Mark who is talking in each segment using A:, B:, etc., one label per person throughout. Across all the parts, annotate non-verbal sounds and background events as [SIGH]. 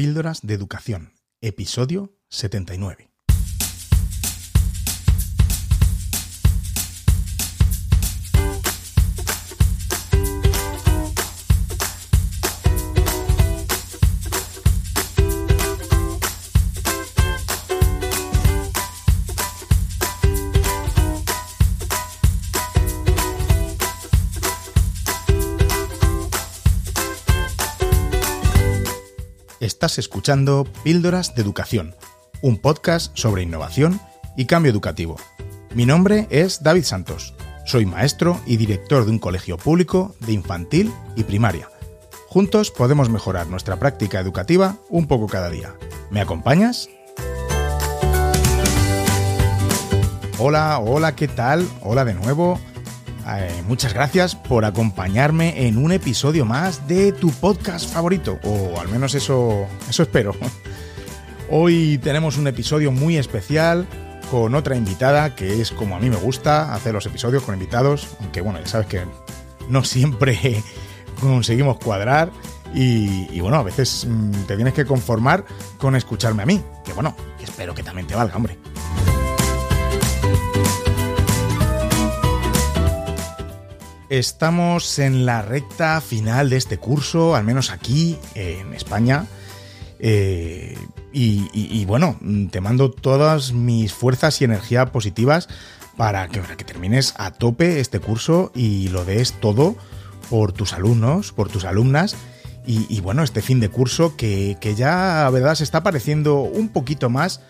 A: Píldoras de Educación, episodio 79. Escuchando Píldoras de Educación, un podcast sobre innovación y cambio educativo. Mi nombre es David Santos. Soy maestro y director de un colegio público de infantil y primaria. Juntos podemos mejorar nuestra práctica educativa un poco cada día. ¿Me acompañas? Hola, hola, ¿qué tal? Hola de nuevo. Eh, muchas gracias por acompañarme en un episodio más de tu podcast favorito, o al menos eso, eso espero. [LAUGHS] Hoy tenemos un episodio muy especial con otra invitada que es como a mí me gusta hacer los episodios con invitados, aunque bueno, ya sabes que no siempre [LAUGHS] conseguimos cuadrar y, y, bueno, a veces mm, te tienes que conformar con escucharme a mí, que bueno, espero que también te valga, hombre. Estamos en la recta final de este curso, al menos aquí en España. Eh, y, bueno, te mando todas mis fuerzas y energía positivas para que, termines a tope este curso y lo des todo por tus alumnos, por tus alumnas. Y, bueno, este fin de curso que, que ya, la verdad, se está pareciendo un poquito más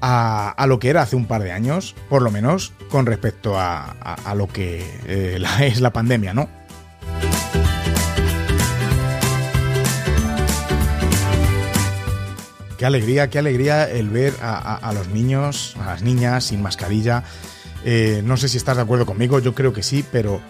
A: a, lo que era hace un par de años, por lo menos con respecto a, lo que eh, es la pandemia, ¿no? Qué alegría, qué alegría el ver a, los niños, a las niñas sin mascarilla. Eh, no sé si estás de acuerdo conmigo, yo creo que sí, pero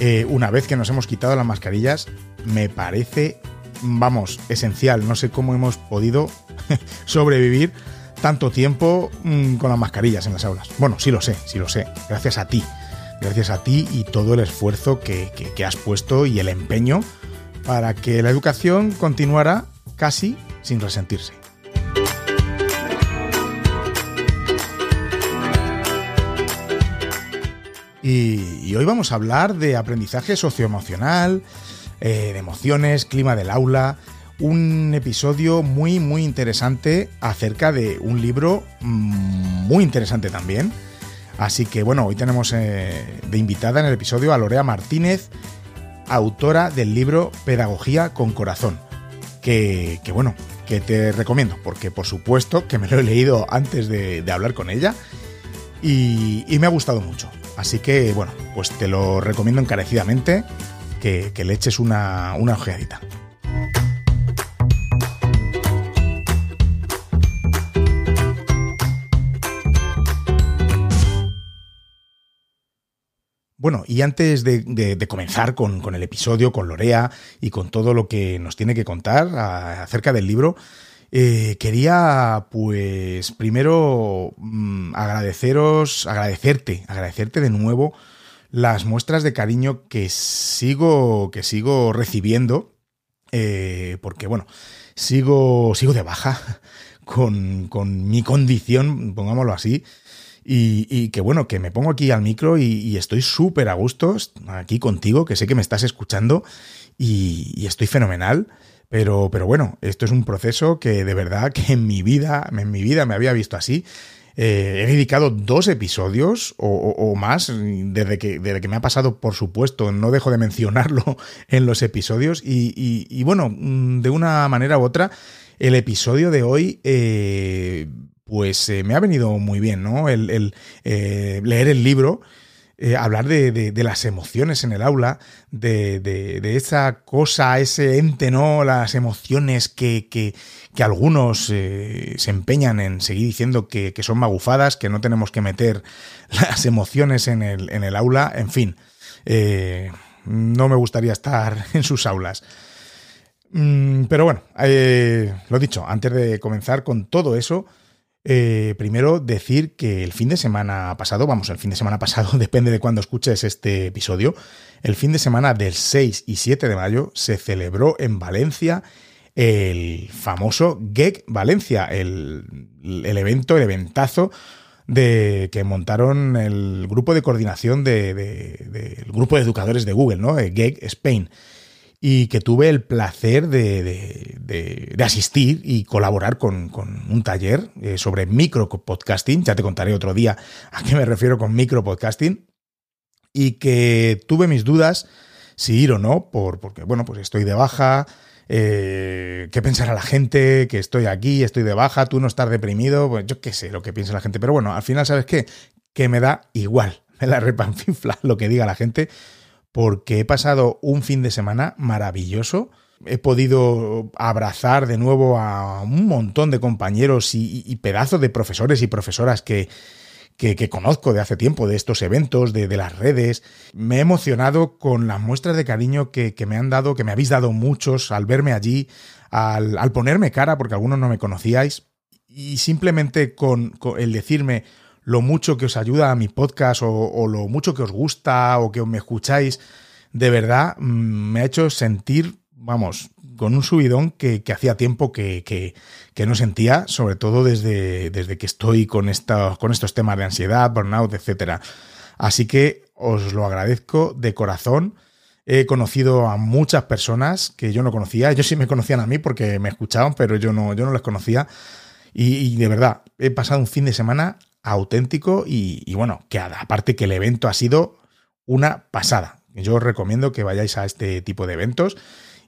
A: eh, una vez que nos hemos quitado las mascarillas, me parece, vamos, esencial. No sé cómo hemos podido [LAUGHS] sobrevivir tanto tiempo mm, con las mascarillas en las aulas. Bueno, sí lo sé, sí lo sé. Gracias a ti. Gracias a ti y todo el esfuerzo que, has puesto y el empeño para que la educación continuara casi sin resentirse. Y, hoy vamos a hablar de aprendizaje socioemocional, eh, de emociones, clima del aula, un episodio muy muy interesante acerca de un libro mm, muy interesante también. Así que bueno, hoy tenemos eh, de invitada en el episodio a Lorea Martínez, autora del libro Pedagogía con Corazón. Que, bueno, que te recomiendo, porque por supuesto que me lo he leído antes de, hablar con ella y, me ha gustado mucho. Así que bueno, pues te lo recomiendo encarecidamente que, le eches una, una ojeadita. Bueno, y antes de, comenzar con, el episodio, con Lorea y con todo lo que nos tiene que contar acerca del libro, eh, quería, pues, primero mm, agradeceros, agradecerte, agradecerte de nuevo las muestras de cariño que sigo, que sigo recibiendo, eh, porque, bueno, sigo, sigo de baja [LAUGHS] con, con mi condición, pongámoslo así, y, que bueno, que me pongo aquí al micro y, estoy súper a gusto aquí contigo, que sé que me estás escuchando y, estoy fenomenal. Pero, pero bueno, esto es un proceso que de verdad que en mi vida, en mi vida me había visto así. Eh, he dedicado dos episodios o, más desde que, desde que me ha pasado, por supuesto, no dejo de mencionarlo [LAUGHS] en los episodios y, y bueno, mm, de una manera u otra, el episodio de hoy eh, pues eh, me ha venido muy bien, ¿no? El, eh, leer el libro, eh, hablar de, las emociones en el aula, de, esa cosa, ese ente, ¿no? Las emociones que, que, algunos se empeñan en seguir diciendo que, son magufadas, que no tenemos que meter [LAUGHS] las emociones en el, en el aula, en fin. no me gustaría estar [LAUGHS] en sus aulas. Mm, pero bueno, lo dicho, antes de comenzar con todo eso, eh, primero decir que el fin de semana pasado, vamos, el fin de semana pasado, [LAUGHS] depende de cuándo escuches este episodio, el fin de semana del 6 y 7 de mayo se celebró en Valencia el famoso GEC Valencia, el, evento, el eventazo de que montaron el grupo de coordinación del de, grupo de educadores de Google, ¿no? GEC Spain y que tuve el placer de, asistir y colaborar con, un taller eh, sobre micro podcasting. Ya te contaré otro día a qué me refiero con micro podcasting. Y que tuve mis dudas si ir o no, por, porque, bueno, pues estoy de baja. Eh, qué pensará la gente, que estoy aquí, estoy de baja, tú no estás deprimido, pues yo qué sé lo que piensa la gente, pero bueno, al final, ¿sabes qué? Que me da igual, [LAUGHS] me la repanfinfla lo que diga la gente, porque he pasado un fin de semana maravilloso. He podido abrazar de nuevo a un montón de compañeros y, pedazos de profesores y profesoras que, que, conozco de hace tiempo, de estos eventos, de, las redes. Me he emocionado con las muestras de cariño que, me han dado, que me habéis dado muchos al verme allí, al, ponerme cara, porque algunos no me conocíais, y simplemente con el decirme, lo mucho que os ayuda a mi podcast o, lo mucho que os gusta o que me escucháis, de verdad mm, me ha hecho sentir, vamos, con un subidón que, hacía tiempo que, no sentía, sobre todo desde, desde que estoy con, con estos temas de ansiedad, burnout, etc. Así que os lo agradezco de corazón. He conocido a muchas personas que yo no conocía. Ellos sí me conocían a mí porque me escuchaban, pero yo no, yo no les conocía. y, de verdad, he pasado un fin de semana auténtico y, bueno, que aparte que el evento ha sido una pasada. Yo os recomiendo que vayáis a este tipo de eventos.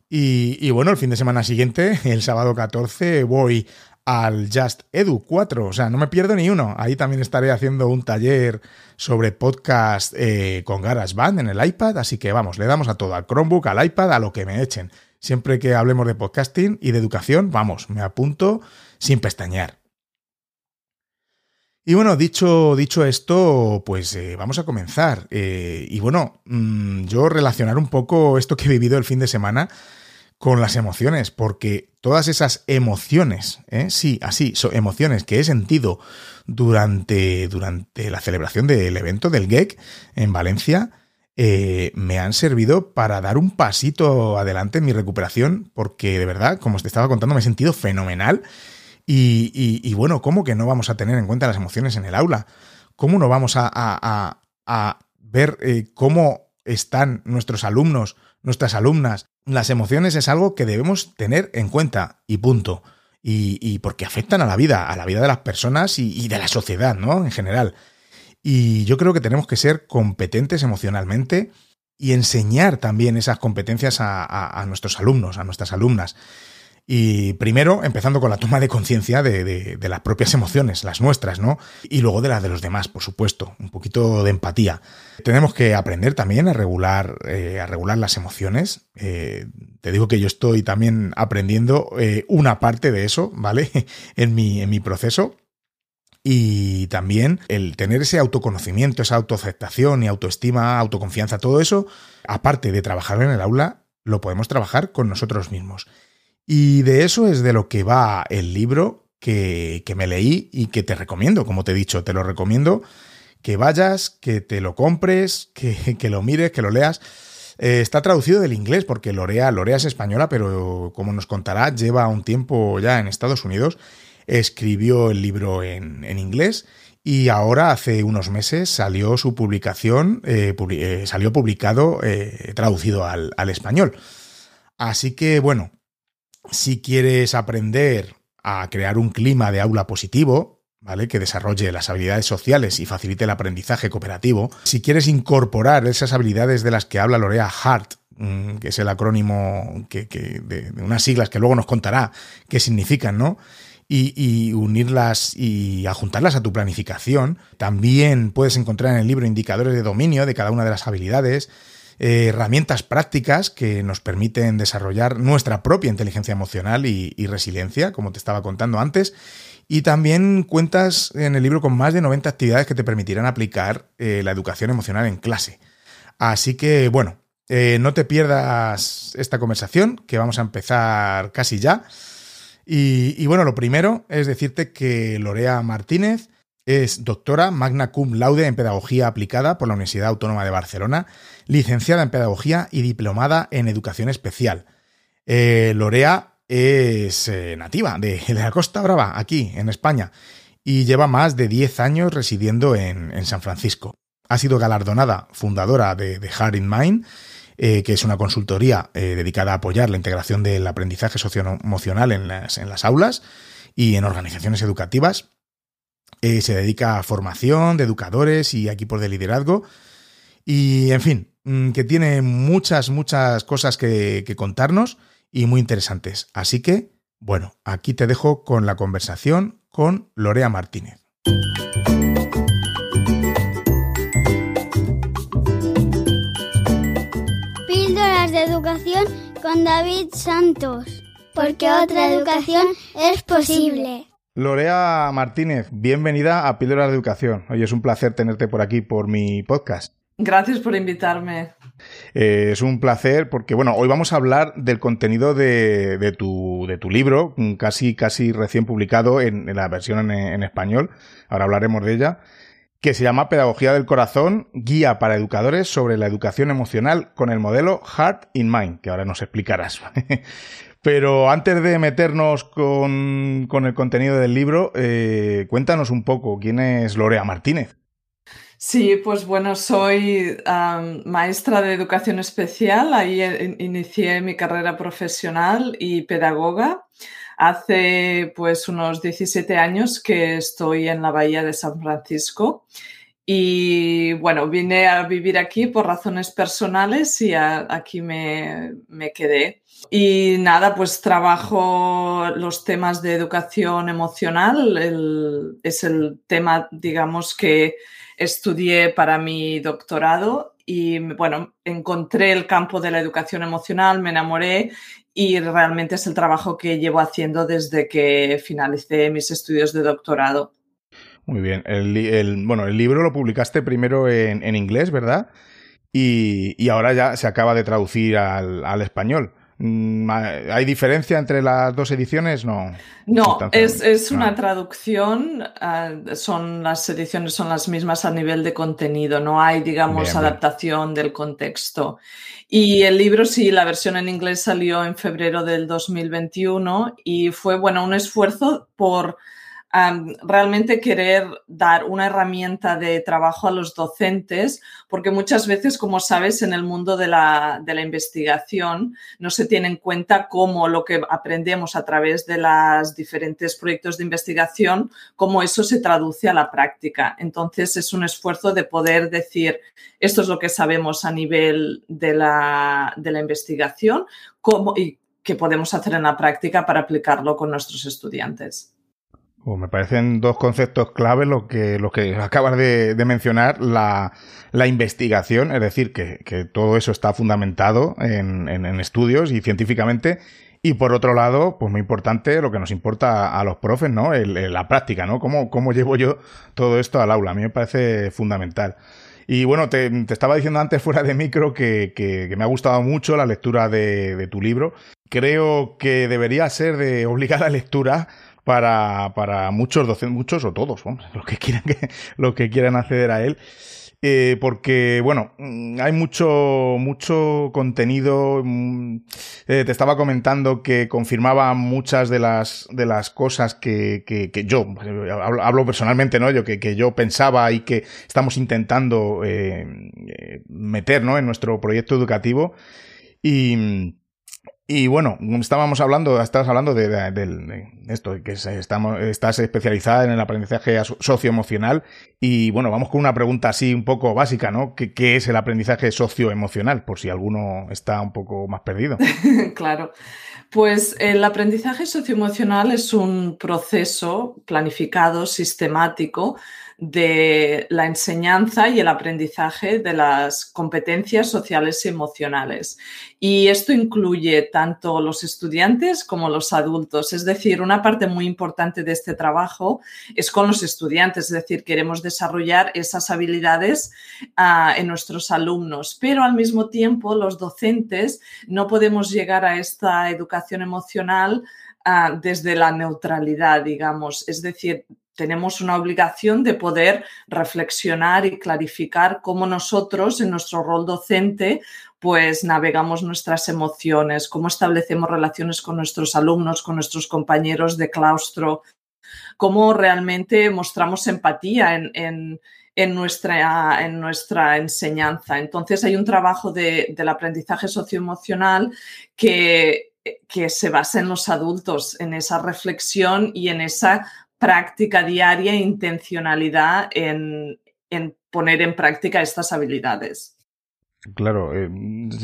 A: Y, bueno, el fin de semana siguiente, [LAUGHS] el sábado 14, voy al Just Edu 4. O sea, no me pierdo ni uno. Ahí también estaré haciendo un taller sobre podcast eh, con GarageBand en el iPad. Así que vamos, le damos a todo, al Chromebook, al iPad, a lo que me echen. Siempre que hablemos de podcasting y de educación, vamos, me apunto sin pestañear. Y bueno, dicho, dicho esto, pues eh, vamos a comenzar. Eh, y bueno, mm, yo relacionar un poco esto que he vivido el fin de semana con las emociones, porque todas esas emociones, ¿eh? sí, así, son emociones que he sentido durante, durante la celebración del evento del GEC en Valencia, me han servido para dar un pasito adelante en mi recuperación, porque de verdad, como os te estaba contando, me he sentido fenomenal y, bueno, ¿cómo que no vamos a tener en cuenta las emociones en el aula? ¿Cómo no vamos a, ver eh, cómo están nuestros alumnos, nuestras alumnas? Las emociones es algo que debemos tener en cuenta y punto. Y, porque afectan a la vida, a la vida de las personas y, de la sociedad, ¿no? En general. Y yo creo que tenemos que ser competentes emocionalmente y enseñar también esas competencias a nuestros alumnos, a nuestras alumnas. Y primero, empezando con la toma de conciencia de, las propias emociones, las nuestras, ¿no? Y luego de las de los demás, por supuesto, un poquito de empatía. Tenemos que aprender también a regular, eh, a regular las emociones. Eh, te digo que yo estoy también aprendiendo eh, una parte de eso, ¿vale? [LAUGHS] en, mi, en mi proceso. Y también el tener ese autoconocimiento, esa autoaceptación y autoestima, autoconfianza, todo eso, aparte de trabajar en el aula, lo podemos trabajar con nosotros mismos. Y de eso es de lo que va el libro que, me leí y que te recomiendo, como te he dicho, te lo recomiendo que vayas, que te lo compres, [LAUGHS] que, lo mires, que lo leas. Eh, está traducido del inglés porque Lorea, Lorea es española, pero como nos contará, lleva un tiempo ya en Estados Unidos. Escribió el libro en, inglés y ahora hace unos meses salió su publicación, eh, eh, salió publicado, traducido al, al español. Así que bueno, si quieres aprender a crear un clima de aula positivo, ¿vale? Que desarrolle las habilidades sociales y facilite el aprendizaje cooperativo. Si quieres incorporar esas habilidades de las que habla Lorea Hart, mm, que es el acrónimo que, de, unas siglas que luego nos contará qué significan, ¿no? Y, y, unirlas y adjuntarlas a tu planificación. También puedes encontrar en el libro indicadores de dominio de cada una de las habilidades eh, herramientas prácticas que nos permiten desarrollar nuestra propia inteligencia emocional y, resiliencia, como te estaba contando antes. Y también cuentas en el libro con más de 90 actividades que te permitirán aplicar eh, la educación emocional en clase. Así que, bueno, eh, no te pierdas esta conversación, que vamos a empezar casi ya. y, bueno, lo primero es decirte que Lorea Martínez es doctora magna cum laude en Pedagogía Aplicada por la Universidad Autónoma de Barcelona, licenciada en Pedagogía y diplomada en Educación Especial. Eh, Lorea es eh, nativa de, [LAUGHS] la Costa Brava, aquí, en España, y lleva más de 10 años residiendo en, San Francisco. Ha sido galardonada fundadora de, de Heart in Mind, eh, que es una consultoría dedicada a apoyar la integración del aprendizaje socioemocional en las aulas y en organizaciones educativas. Se dedica a formación de educadores y equipos de liderazgo. Y, en fin, mm, que tiene muchas, muchas cosas que contarnos y muy interesantes. Así que, bueno, aquí te dejo con la conversación con Lorea Martínez.
B: Píldoras de educación con David Santos, porque otra educación es posible.
A: Lorea Martínez, bienvenida a Píldoras de Educación. Hoy es un placer tenerte por aquí por mi podcast.
C: Gracias por invitarme.
A: Eh, es un placer porque, bueno, hoy vamos a hablar del contenido de, tu, de tu, libro, casi, casi recién publicado en, la versión en, español. Ahora hablaremos de ella. Que se llama Pedagogía del Corazón, guía para educadores sobre la educación emocional con el modelo Heart in Mind, que ahora nos explicarás. [LAUGHS] Pero antes de meternos con, el contenido del libro, eh, cuéntanos un poco quién es Lorea Martínez.
C: Sí, pues bueno, soy maestra de educación especial, ahí inicié mi carrera profesional y pedagoga. Hace pues unos 17 años que estoy en la Bahía de San Francisco y bueno, vine a vivir aquí por razones personales y aquí me, me quedé. Y nada, pues trabajo los temas de educación emocional, es el tema, digamos, que estudié para mi doctorado y bueno, encontré el campo de la educación emocional, me enamoré y realmente es el trabajo que llevo haciendo desde que finalicé mis estudios de doctorado.
A: Muy bien. El, bueno, el libro lo publicaste primero en, inglés, ¿verdad? Y, ahora ya se acaba de traducir al español. Mm, ¿Hay diferencia entre las dos ediciones? No.
C: No, es, una traducción. Ah, son las ediciones son las mismas a nivel de contenido. No hay, digamos, adaptación del contexto. Y el libro, sí, la versión en inglés salió en febrero del 2021 y fue, bueno, un esfuerzo por realmente querer dar una herramienta de trabajo a los docentes, porque muchas veces, como sabes, en el mundo de la, de la investigación no se tiene en cuenta cómo lo que aprendemos a través de los diferentes proyectos de investigación, cómo eso se traduce a la práctica. Entonces, es un esfuerzo de poder decir, esto es lo que sabemos a nivel de la, de la investigación cómo, y qué podemos hacer en la práctica para aplicarlo con nuestros estudiantes.
A: Pues me parecen dos conceptos claves lo que, lo que acabas de, mencionar, la, investigación, es decir, que, todo eso está fundamentado en, estudios y científicamente, y por otro lado, pues muy importante, lo que nos importa a los profes, ¿no? la práctica, ¿no? ¿Cómo, ¿Cómo llevo yo todo esto al aula? A mí me parece fundamental. Y bueno, te, estaba diciendo antes fuera de micro que, que, me ha gustado mucho la lectura de, de tu libro. Creo que debería ser de obligada [LAUGHS] lectura para, para muchos docentes, muchos o todos, los [LAUGHS] que quieran, que, que acceder a él. Eh, porque, bueno, mm, hay mucho, mucho contenido. Mm, eh, te estaba comentando que confirmaba muchas de las, de las cosas que, que, yo, hablo, personalmente, ¿no? Yo, que, que, yo pensaba y que estamos intentando eh, meter, ¿no? En nuestro proyecto educativo. Y, y bueno, estábamos hablando, estás hablando de, esto, que estamos, estás especializada en el aprendizaje socioemocional y bueno, vamos con una pregunta así un poco básica, ¿no? ¿Qué, ¿Qué, es el aprendizaje socioemocional? Por si alguno está un poco más perdido. [LAUGHS]
C: claro. Pues el aprendizaje socioemocional es un proceso planificado, sistemático, de la enseñanza y el aprendizaje de las competencias sociales y emocionales. Y esto incluye tanto los estudiantes como los adultos. Es decir, una parte muy importante de este trabajo es con los estudiantes, es decir, queremos desarrollar esas habilidades ah, en nuestros alumnos, pero al mismo tiempo los docentes no podemos llegar a esta educación emocional ah, desde la neutralidad, digamos. Es decir, tenemos una obligación de poder reflexionar y clarificar cómo nosotros en nuestro rol docente pues navegamos nuestras emociones, cómo establecemos relaciones con nuestros alumnos, con nuestros compañeros de claustro, cómo realmente mostramos empatía en, nuestra, en nuestra, enseñanza. Entonces hay un trabajo del aprendizaje socioemocional que, que se basa en los adultos, en esa reflexión y en esa práctica diaria e intencionalidad en, poner en práctica estas habilidades.
A: Claro, eh,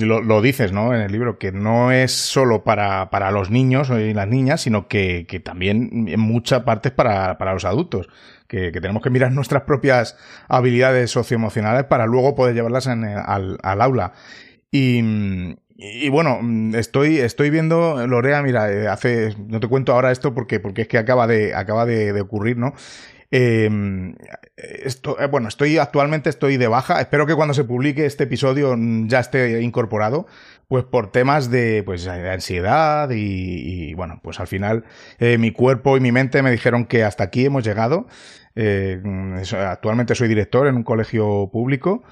A: lo, dices, ¿no? En el libro, que no es solo para, los niños y las niñas, sino que, también en muchas partes para, para los adultos. Que, tenemos que mirar nuestras propias habilidades socioemocionales para luego poder llevarlas al, al, aula. Y, y, bueno, mm, estoy, estoy viendo, Lorea, mira, eh, hace, no te cuento ahora esto porque, porque es que acaba de, acaba de, ocurrir, ¿no? Em, esto, eh, bueno, estoy actualmente estoy de baja. Espero que cuando se publique este episodio mm, ya esté incorporado, pues por temas de, pues, ansiedad y, bueno, pues al final eh, mi cuerpo y mi mente me dijeron que hasta aquí hemos llegado. Mm, actualmente soy director en un colegio público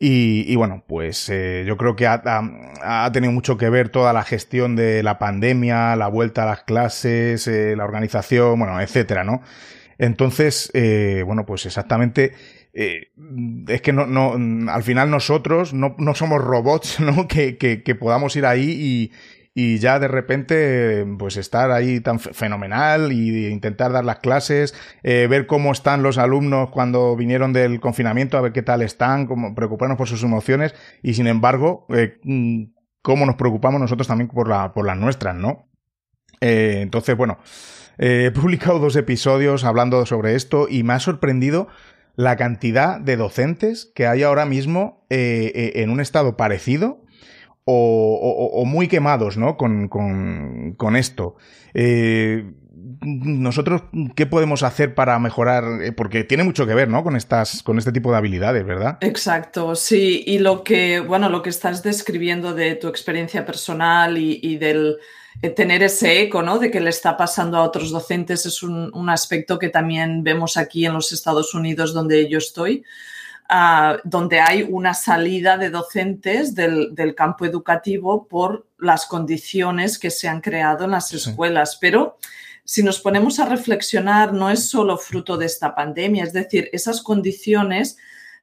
A: y, bueno, pues eh, yo creo que ha, tenido mucho que ver toda la gestión de la pandemia, la vuelta a las clases, eh, la organización, bueno, etcétera, ¿no? Entonces, eh, bueno, pues exactamente es que no, no, al final nosotros no, no somos robots, [LAUGHS] ¿no? Que, que, que, podamos ir ahí y, ya de repente pues estar ahí tan fenomenal y intentar dar las clases, eh, ver cómo están los alumnos cuando vinieron del confinamiento, a ver qué tal están, como preocuparnos por sus emociones y sin embargo eh, mm, cómo nos preocupamos nosotros también por, la, por las nuestras, ¿no? Eh, entonces, bueno, he publicado dos episodios hablando sobre esto y me ha sorprendido la cantidad de docentes que hay ahora mismo en un estado parecido o, muy quemados, ¿no? Con, con, esto. Eh, nosotros, ¿qué podemos hacer para mejorar? Eh, porque tiene mucho que ver, ¿no? Con estas, con este tipo de habilidades, ¿verdad?
C: Exacto, sí. Y lo que, bueno, lo que estás describiendo de tu experiencia personal y, del eh, tener ese eco, ¿no? De que le está pasando a otros docentes es un aspecto que también vemos aquí en los Estados Unidos, donde yo estoy. Donde hay una salida de docentes del, campo educativo por las condiciones que se han creado en las escuelas. Pero si nos ponemos a reflexionar, no es solo fruto de esta pandemia, es decir, esas condiciones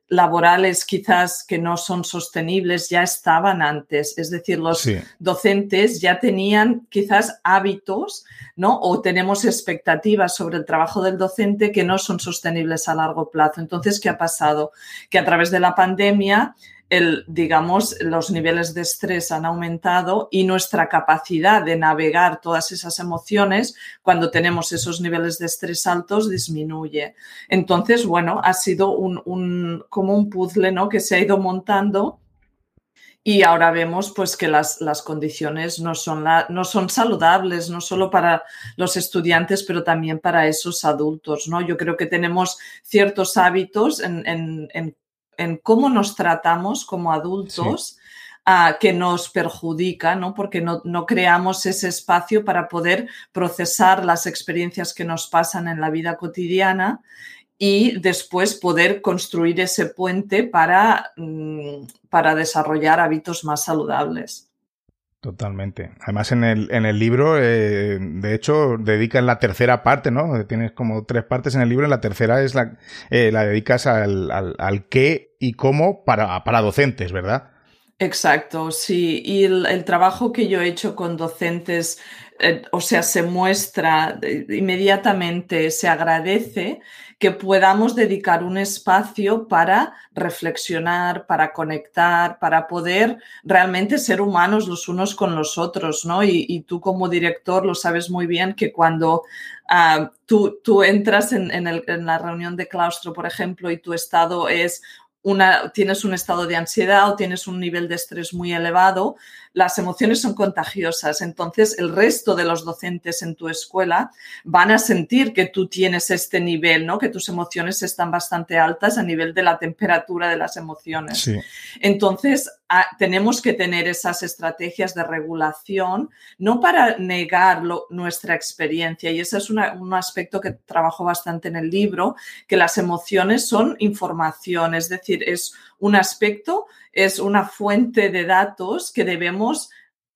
C: laborales quizás que no son sostenibles ya estaban antes, es decir, los docentes ya tenían quizás hábitos, ¿no? O tenemos expectativas sobre el trabajo del docente que no son sostenibles a largo plazo. Entonces, ¿qué ha pasado? Que a través de la pandemia el, digamos, los niveles de estrés han aumentado y nuestra capacidad de navegar todas esas emociones cuando tenemos esos niveles de estrés altos disminuye. Entonces, bueno, ha sido un, como un puzzle ¿no? que se ha ido montando y ahora vemos pues que las, las condiciones no son, no son saludables, no solo para los estudiantes, pero también para esos adultos. ¿no? Yo creo que tenemos ciertos hábitos en, en cómo nos tratamos como adultos. Ah, que nos perjudica, ¿no? porque no, creamos ese espacio para poder procesar las experiencias que nos pasan en la vida cotidiana y después poder construir ese puente para, mm, para desarrollar hábitos más saludables.
A: Totalmente. Además, en el, en el libro, eh, de hecho, dedicas la tercera parte, ¿no? Tienes como tres partes en el libro, y la tercera es la, eh, la dedicas al, al, qué y cómo para, para docentes, ¿verdad?
C: Exacto, sí. Y el, trabajo que yo he hecho con docentes, eh, o sea, se muestra inmediatamente, se agradece que podamos dedicar un espacio para reflexionar, para conectar, para poder realmente ser humanos los unos con los otros, ¿no? Y, tú como director lo sabes muy bien que cuando ah, tú, tú, entras en, en la reunión de claustro, por ejemplo, y tu estado es una, tienes un estado de ansiedad o tienes un nivel de estrés muy elevado, las emociones son contagiosas, entonces el resto de los docentes en tu escuela van a sentir que tú tienes este nivel, ¿no? Que tus emociones están bastante altas a nivel de la temperatura de las emociones. Entonces, tenemos que tener esas estrategias de regulación, no para negar nuestra experiencia, y ese es un aspecto que trabajo bastante en el libro, que las emociones son información, es decir, es un aspecto, es una fuente de datos que debemos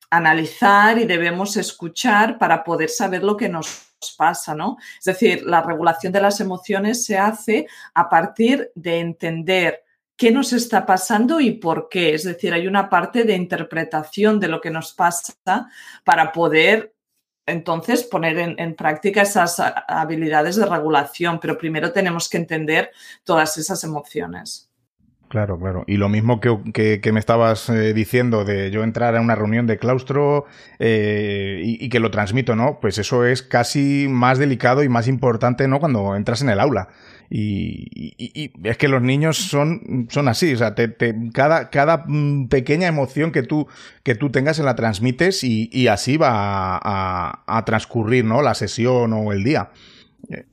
C: analizar y debemos escuchar para poder saber lo que nos pasa, ¿no? Es decir, la regulación de las emociones se hace a partir de entender qué nos está pasando y por qué. Es decir, hay una parte de interpretación de lo que nos pasa para poder entonces poner en, práctica esas habilidades de regulación, pero primero tenemos que entender todas esas emociones.
A: Claro, claro. Y lo mismo que, me estabas eh, diciendo de yo entrar a una reunión de claustro eh, y, que lo transmito, ¿no? Pues eso es casi más delicado y más importante, ¿no? Cuando entras en el aula. Y, es que los niños son, son así, o sea, te, cada, cada mm, pequeña emoción que tú, que tú tengas se la transmites y, así va a, a transcurrir, ¿no? La sesión o el día.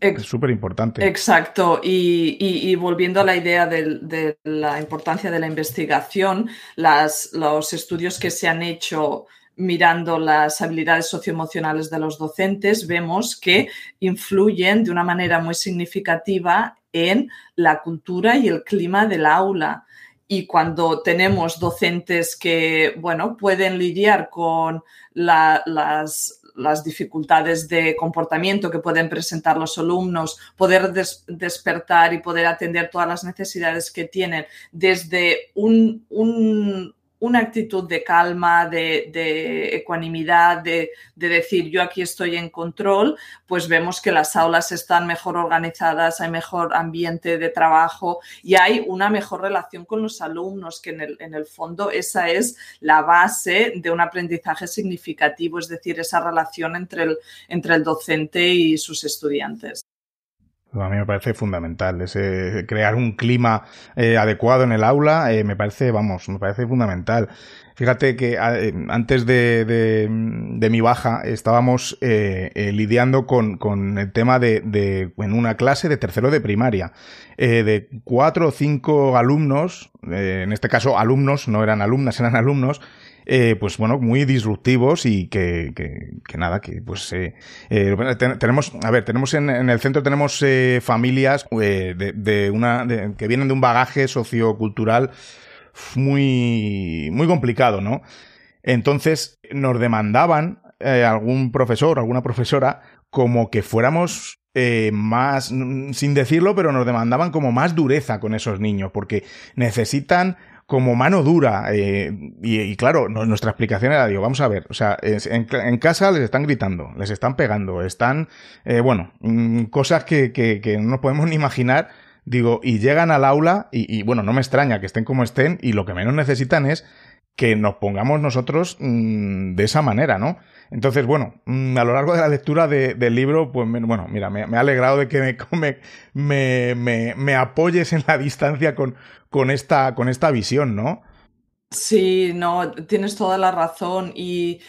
A: Es súper importante.
C: Exacto. Y, volviendo a la idea de, la importancia de la investigación, las, los estudios que se han hecho mirando las habilidades socioemocionales de los docentes, vemos que influyen de una manera muy significativa en la cultura y el clima del aula. Y cuando tenemos docentes que, bueno, pueden lidiar con las, las dificultades de comportamiento que pueden presentar los alumnos, poder despertar y poder atender todas las necesidades que tienen desde un, una actitud de calma, de, ecuanimidad, de, decir yo aquí estoy en control, pues vemos que las aulas están mejor organizadas, hay mejor ambiente de trabajo y hay una mejor relación con los alumnos, que en el, en el fondo esa es la base de un aprendizaje significativo, es decir, esa relación entre el, entre el docente y sus estudiantes.
A: A mí me parece fundamental ese crear un clima eh, adecuado en el aula. Eh, me parece, vamos, me parece fundamental. Fíjate que eh, antes de, mi baja estábamos lidiando con, con, el tema de, de, en una clase de tercero de primaria, de cuatro o cinco alumnos, en este caso alumnos, no eran alumnas, eran alumnos, eh, pues bueno, muy disruptivos y que, que, nada, que pues eh, eh tenemos, a ver, tenemos en, en el centro tenemos eh, familias de, de, una, que vienen de un bagaje sociocultural muy, muy complicado, ¿no? Entonces nos demandaban algún profesor, alguna profesora, como que fuéramos más, sin decirlo, pero nos demandaban como más dureza con esos niños, porque necesitan como mano dura. Eh, y, claro, nuestra explicación era, digo, vamos a ver, o sea, en, casa les están gritando, les están pegando, están, eh, bueno, mm, cosas que, que, que, no podemos [LAUGHS] ni imaginar. Digo, y llegan al aula y, bueno, no me extraña que estén como estén y lo que menos necesitan es que nos pongamos nosotros mm, de esa manera, ¿no? Entonces, bueno, mm, a lo largo de la lectura del libro, pues bueno, mira, me, ha alegrado de que [LAUGHS] me, me, me, me, apoyes en la distancia con, esta, visión, ¿no?
C: Sí, no, tienes toda la razón y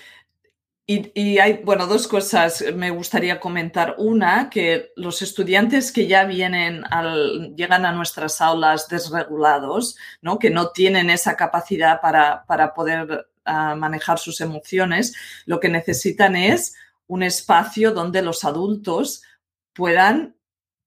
C: hay, bueno, dos cosas me gustaría comentar. Una, que los estudiantes que ya vienen, al, llegan a nuestras aulas desregulados, ¿no? que no tienen esa capacidad para poder ah, manejar sus emociones, lo que necesitan es un espacio donde los adultos puedan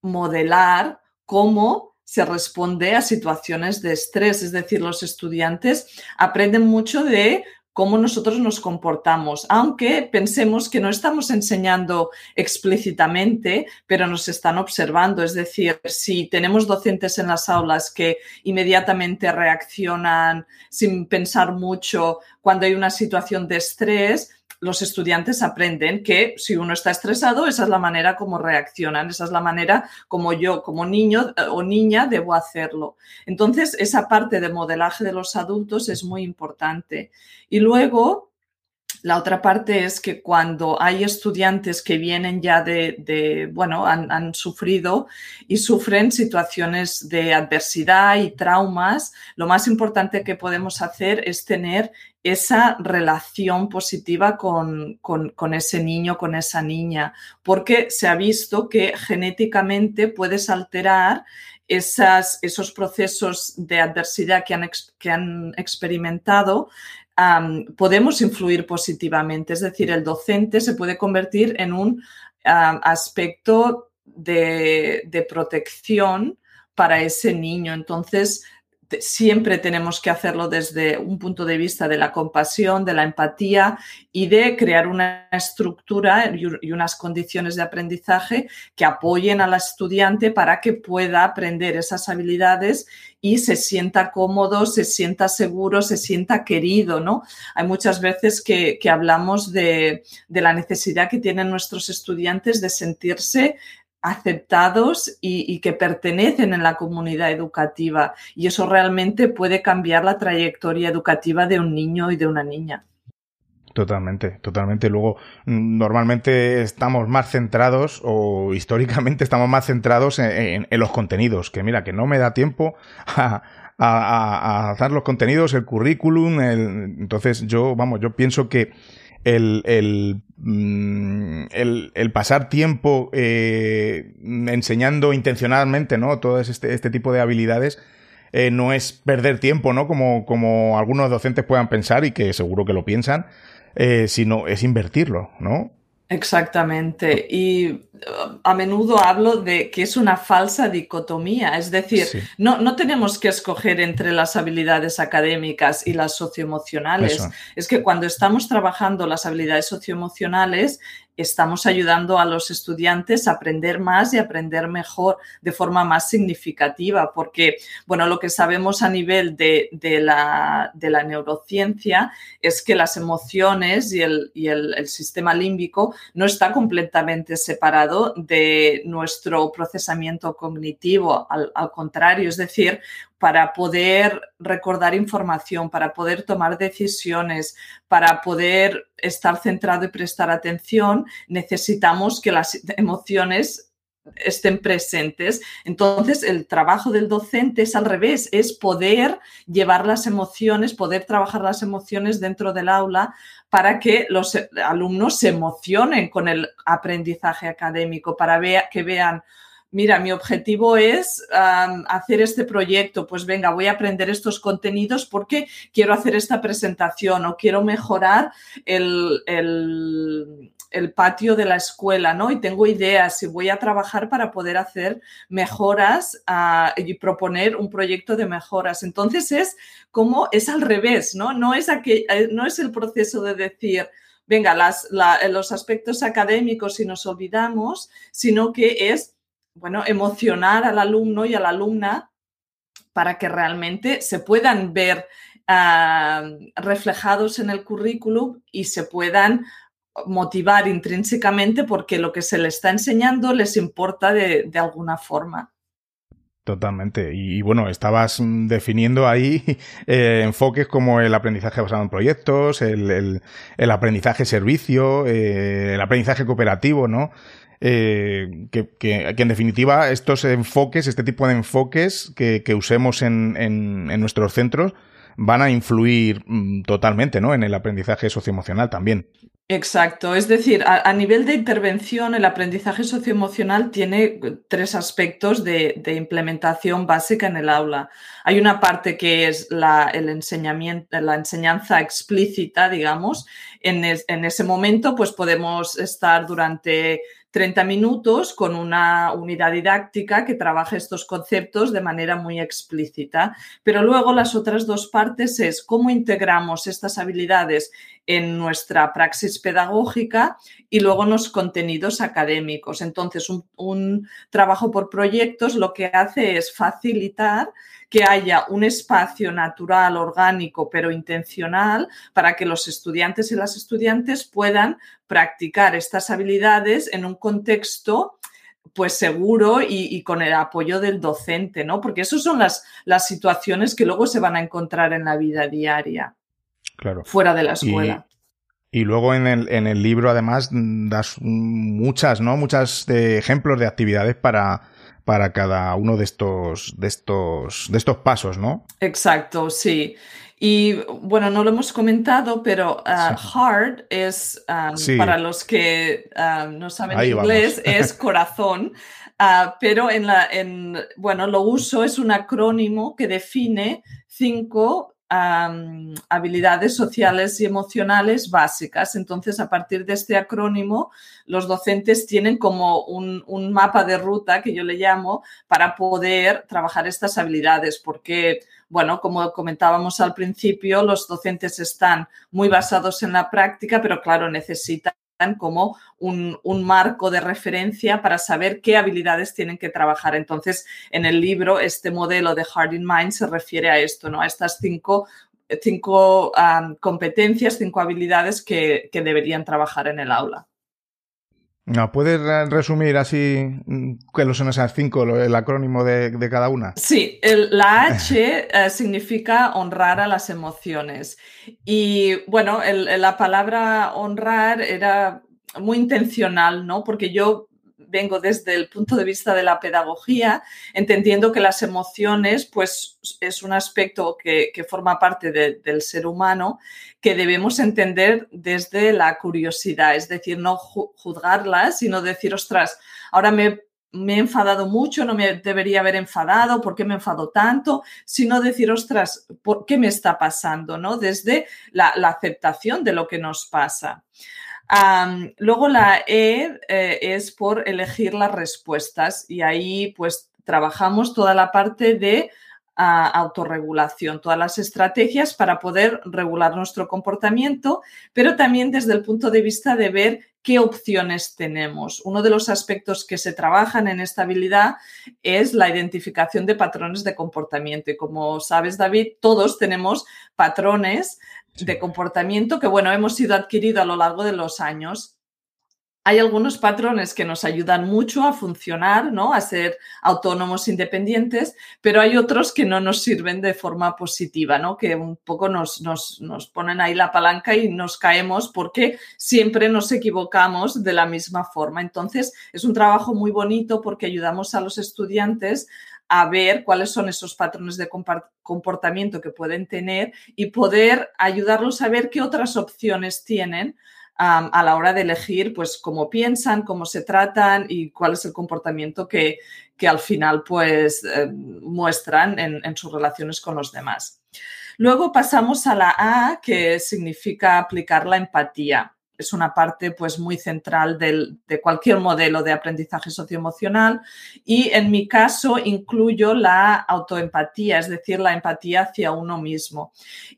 C: modelar cómo se responde a situaciones de estrés. Es decir, los estudiantes aprenden mucho de cómo nosotros nos comportamos, aunque pensemos que no estamos enseñando explícitamente, pero nos están observando. Es decir, si tenemos docentes en las aulas que inmediatamente reaccionan sin pensar mucho cuando hay una situación de estrés, los estudiantes aprenden que si uno está estresado, esa es la manera como reaccionan, esa es la manera como yo, como niño eh, o niña, debo hacerlo. Entonces, esa parte de modelaje de los adultos es muy importante. Y luego, la otra parte es que cuando hay estudiantes que vienen ya de, bueno, han, sufrido y sufren situaciones de adversidad y traumas, lo más importante que podemos hacer es tener esa relación positiva con, con, ese niño, con esa niña, porque se ha visto que genéticamente puedes alterar esas, esos procesos de adversidad que han, que han experimentado podemos influir positivamente. Es decir, el docente se puede convertir en un aspecto de, de, protección para ese niño. Entonces, siempre tenemos que hacerlo desde un punto de vista de la compasión, de la empatía y de crear una estructura y unas condiciones de aprendizaje que apoyen al estudiante para que pueda aprender esas habilidades y se sienta cómodo, se sienta seguro, se sienta querido, ¿no? Hay muchas veces que, hablamos de, de la necesidad que tienen nuestros estudiantes de sentirse aceptados y, que pertenecen en la comunidad educativa. Y eso realmente puede cambiar la trayectoria educativa de un niño y de una niña.
A: Totalmente, totalmente. Luego, mm, normalmente estamos más centrados o [LAUGHS] históricamente estamos más centrados en, los contenidos, que mira, que no me da tiempo a, hacer los contenidos, el currículum, entonces yo, vamos, yo pienso que el, mm, el, el, pasar tiempo eh, enseñando intencionalmente, ¿no? Todo este, este tipo de habilidades eh, no es perder tiempo, ¿no? Como, como algunos docentes puedan pensar y que seguro que lo piensan, eh, sino es invertirlo, ¿no?
C: Exactamente. Y a menudo hablo de que es una falsa dicotomía, es decir, no, no, tenemos que escoger entre las habilidades académicas y las socioemocionales. Es que cuando estamos trabajando las habilidades socioemocionales, estamos ayudando a los estudiantes a aprender más y aprender mejor de forma más significativa, porque, bueno, lo que sabemos a nivel de, la, neurociencia es que las emociones y el, sistema límbico no está completamente separado de nuestro procesamiento cognitivo, al, al contrario, es decir, para poder recordar información, para poder tomar decisiones, para poder estar centrado y prestar atención, necesitamos que las emociones estén presentes. Entonces, el trabajo del docente es al revés, es poder llevar las emociones, poder trabajar las emociones dentro del aula para que los alumnos se emocionen con el aprendizaje académico, para que vean, mira, mi objetivo es hacer este proyecto, pues venga, voy a aprender estos contenidos porque quiero hacer esta presentación o quiero mejorar el, patio de la escuela, ¿no? Y tengo ideas y voy a trabajar para poder hacer mejoras ah, y proponer un proyecto de mejoras. Entonces es como, es al revés, ¿no? No es, eh, no es el proceso de decir, venga, las, los aspectos académicos y nos olvidamos, sino que es bueno, emocionar al alumno y a la alumna para que realmente se puedan ver ah, reflejados en el currículum y se puedan motivar intrínsecamente porque lo que se les está enseñando les importa de, alguna forma.
A: Totalmente. Y, bueno, estabas definiendo ahí [LAUGHS] eh, enfoques como el aprendizaje basado en proyectos, el, aprendizaje servicio, eh, el aprendizaje cooperativo, ¿no? Eh, que, en definitiva estos enfoques, este tipo de enfoques que, usemos en, en, nuestros centros van a influir mm, totalmente ¿no? en el aprendizaje socioemocional también.
C: Exacto, es decir, a, nivel de intervención, el aprendizaje socioemocional tiene tres aspectos de, implementación básica en el aula. Hay una parte que es la, el enseñamiento, la enseñanza explícita, digamos. En, ese momento, pues podemos estar durante 30 minutos con una unidad didáctica que trabaje estos conceptos de manera muy explícita. Pero luego las otras dos partes es cómo integramos estas habilidades en nuestra praxis pedagógica y luego en los contenidos académicos. Entonces, un, trabajo por proyectos lo que hace es facilitar que haya un espacio natural, orgánico, pero intencional para que los estudiantes y las estudiantes puedan practicar estas habilidades en un contexto pues seguro y, con el apoyo del docente, ¿no? Porque esas son las, las situaciones que luego se van a encontrar en la vida diaria.
A: Claro.
C: Fuera de la escuela.
A: Y luego en el, en el libro, además, das muchas, ¿no? Muchas de ejemplos de actividades para, para cada uno de estos, de estos, de estos pasos, ¿no?
C: Exacto, sí. Y bueno, no lo hemos comentado, pero uh, hard es, um, para los que uh, no saben inglés, [LAUGHS] es corazón. Uh, pero en la, en, bueno, lo uso, es un acrónimo que define cinco habilidades sociales y emocionales básicas. Entonces, a partir de este acrónimo, los docentes tienen como un, un, mapa de ruta, que yo le llamo, para poder trabajar estas habilidades, porque, bueno, como comentábamos al principio, los docentes están muy basados en la práctica, pero claro, necesitan como un, marco de referencia para saber qué habilidades tienen que trabajar. Entonces, en el libro, este modelo de Hard in Mind se refiere a esto, ¿no? A estas cinco, cinco competencias, cinco habilidades que, deberían trabajar en el aula.
A: ¿No ¿Puedes resumir así mm, qué son esas cinco, el acrónimo de, cada una?
C: Sí, la H eh, significa honrar a las emociones. Y bueno, la palabra honrar era muy intencional, ¿no? Porque yo vengo desde el punto de vista de la pedagogía, entendiendo que las emociones, pues es un aspecto que, forma parte del ser humano que debemos entender desde la curiosidad, es decir, no juzgarlas, sino decir, ostras, ahora me me he enfadado mucho, no me debería haber enfadado, ¿por qué me enfado tanto? Sino decir, ostras, ¿por qué me está pasando? ¿no? Desde la aceptación de lo que nos pasa luego la E eh, es por elegir las respuestas y ahí pues trabajamos toda la parte de ah, autorregulación, todas las estrategias para poder regular nuestro comportamiento, pero también desde el punto de vista de ver qué opciones tenemos. Uno de los aspectos que se trabajan en esta habilidad es la identificación de patrones de comportamiento. Y como sabes, David, todos tenemos patrones de comportamiento que, bueno, hemos sido adquirido a lo largo de los años. Hay algunos patrones que nos ayudan mucho a funcionar, ¿no? A ser autónomos independientes, pero hay otros que no nos sirven de forma positiva, ¿no? Que un poco nos, nos, nos ponen ahí la palanca y nos caemos porque siempre nos equivocamos de la misma forma. Entonces, es un trabajo muy bonito porque ayudamos a los estudiantes a ver cuáles son esos patrones de comportamiento que pueden tener y poder ayudarlos a ver qué otras opciones tienen a la hora de elegir, pues, cómo piensan, cómo se tratan y cuál es el comportamiento que, al final, pues, eh, muestran en sus relaciones con los demás. Luego pasamos a la A, que significa aplicar la empatía es una parte pues muy central de cualquier modelo de aprendizaje socioemocional y en mi caso incluyo la autoempatía, es decir, la empatía hacia uno mismo.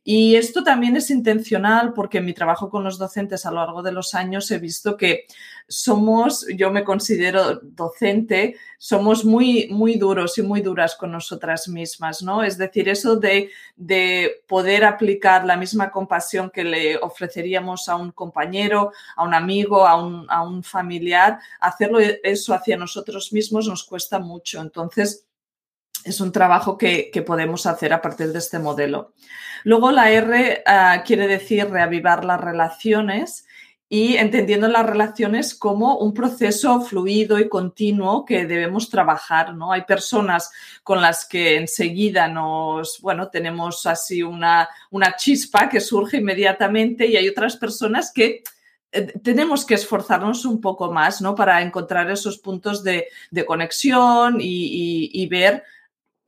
C: Y esto también es intencional porque en mi trabajo con los docentes a lo largo de los años he visto que somos, yo me considero docente, somos muy, muy duros y muy duras con nosotras mismas, ¿no? Es decir, eso de, de poder aplicar la misma compasión que le ofreceríamos a un compañero, a un amigo, a un, a un familiar, hacerlo eso hacia nosotros mismos nos cuesta mucho. Entonces, es un trabajo que, que, podemos hacer a partir de este modelo. Luego la R ah, quiere decir reavivar las relaciones y entendiendo las relaciones como un proceso fluido y continuo que debemos trabajar, ¿no? Hay personas con las que enseguida nos, bueno, tenemos así una, una chispa que surge inmediatamente y hay otras personas que eh, tenemos que esforzarnos un poco más, ¿no? Para encontrar esos puntos de, conexión y ver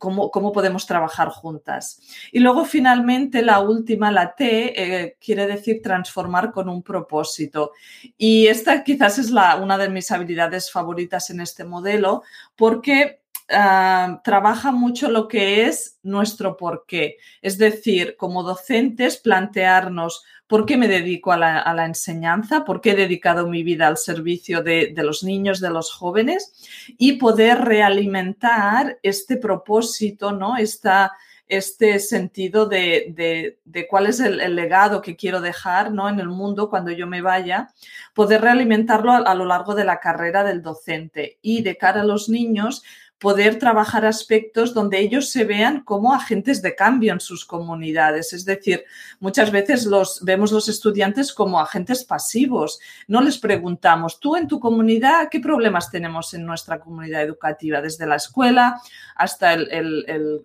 C: cómo, podemos trabajar juntas. Y luego finalmente la última, la T, eh, quiere decir transformar con un propósito. Y esta quizás es la, una de mis habilidades favoritas en este modelo porque ah, trabaja mucho lo que es nuestro porqué. Es decir, como docentes, plantearnos por qué me dedico a la, enseñanza, por qué he dedicado mi vida al servicio de, los niños, de los jóvenes y poder realimentar este propósito, ¿no? este sentido de, cuál es el, legado que quiero dejar ¿no? en el mundo cuando yo me vaya, poder realimentarlo a, lo largo de la carrera del docente y de cara a los niños, poder trabajar aspectos donde ellos se vean como agentes de cambio en sus comunidades. Es decir, muchas veces los vemos los estudiantes como agentes pasivos. No les preguntamos, tú en tu comunidad, ¿qué problemas tenemos en nuestra comunidad educativa? Desde la escuela hasta el,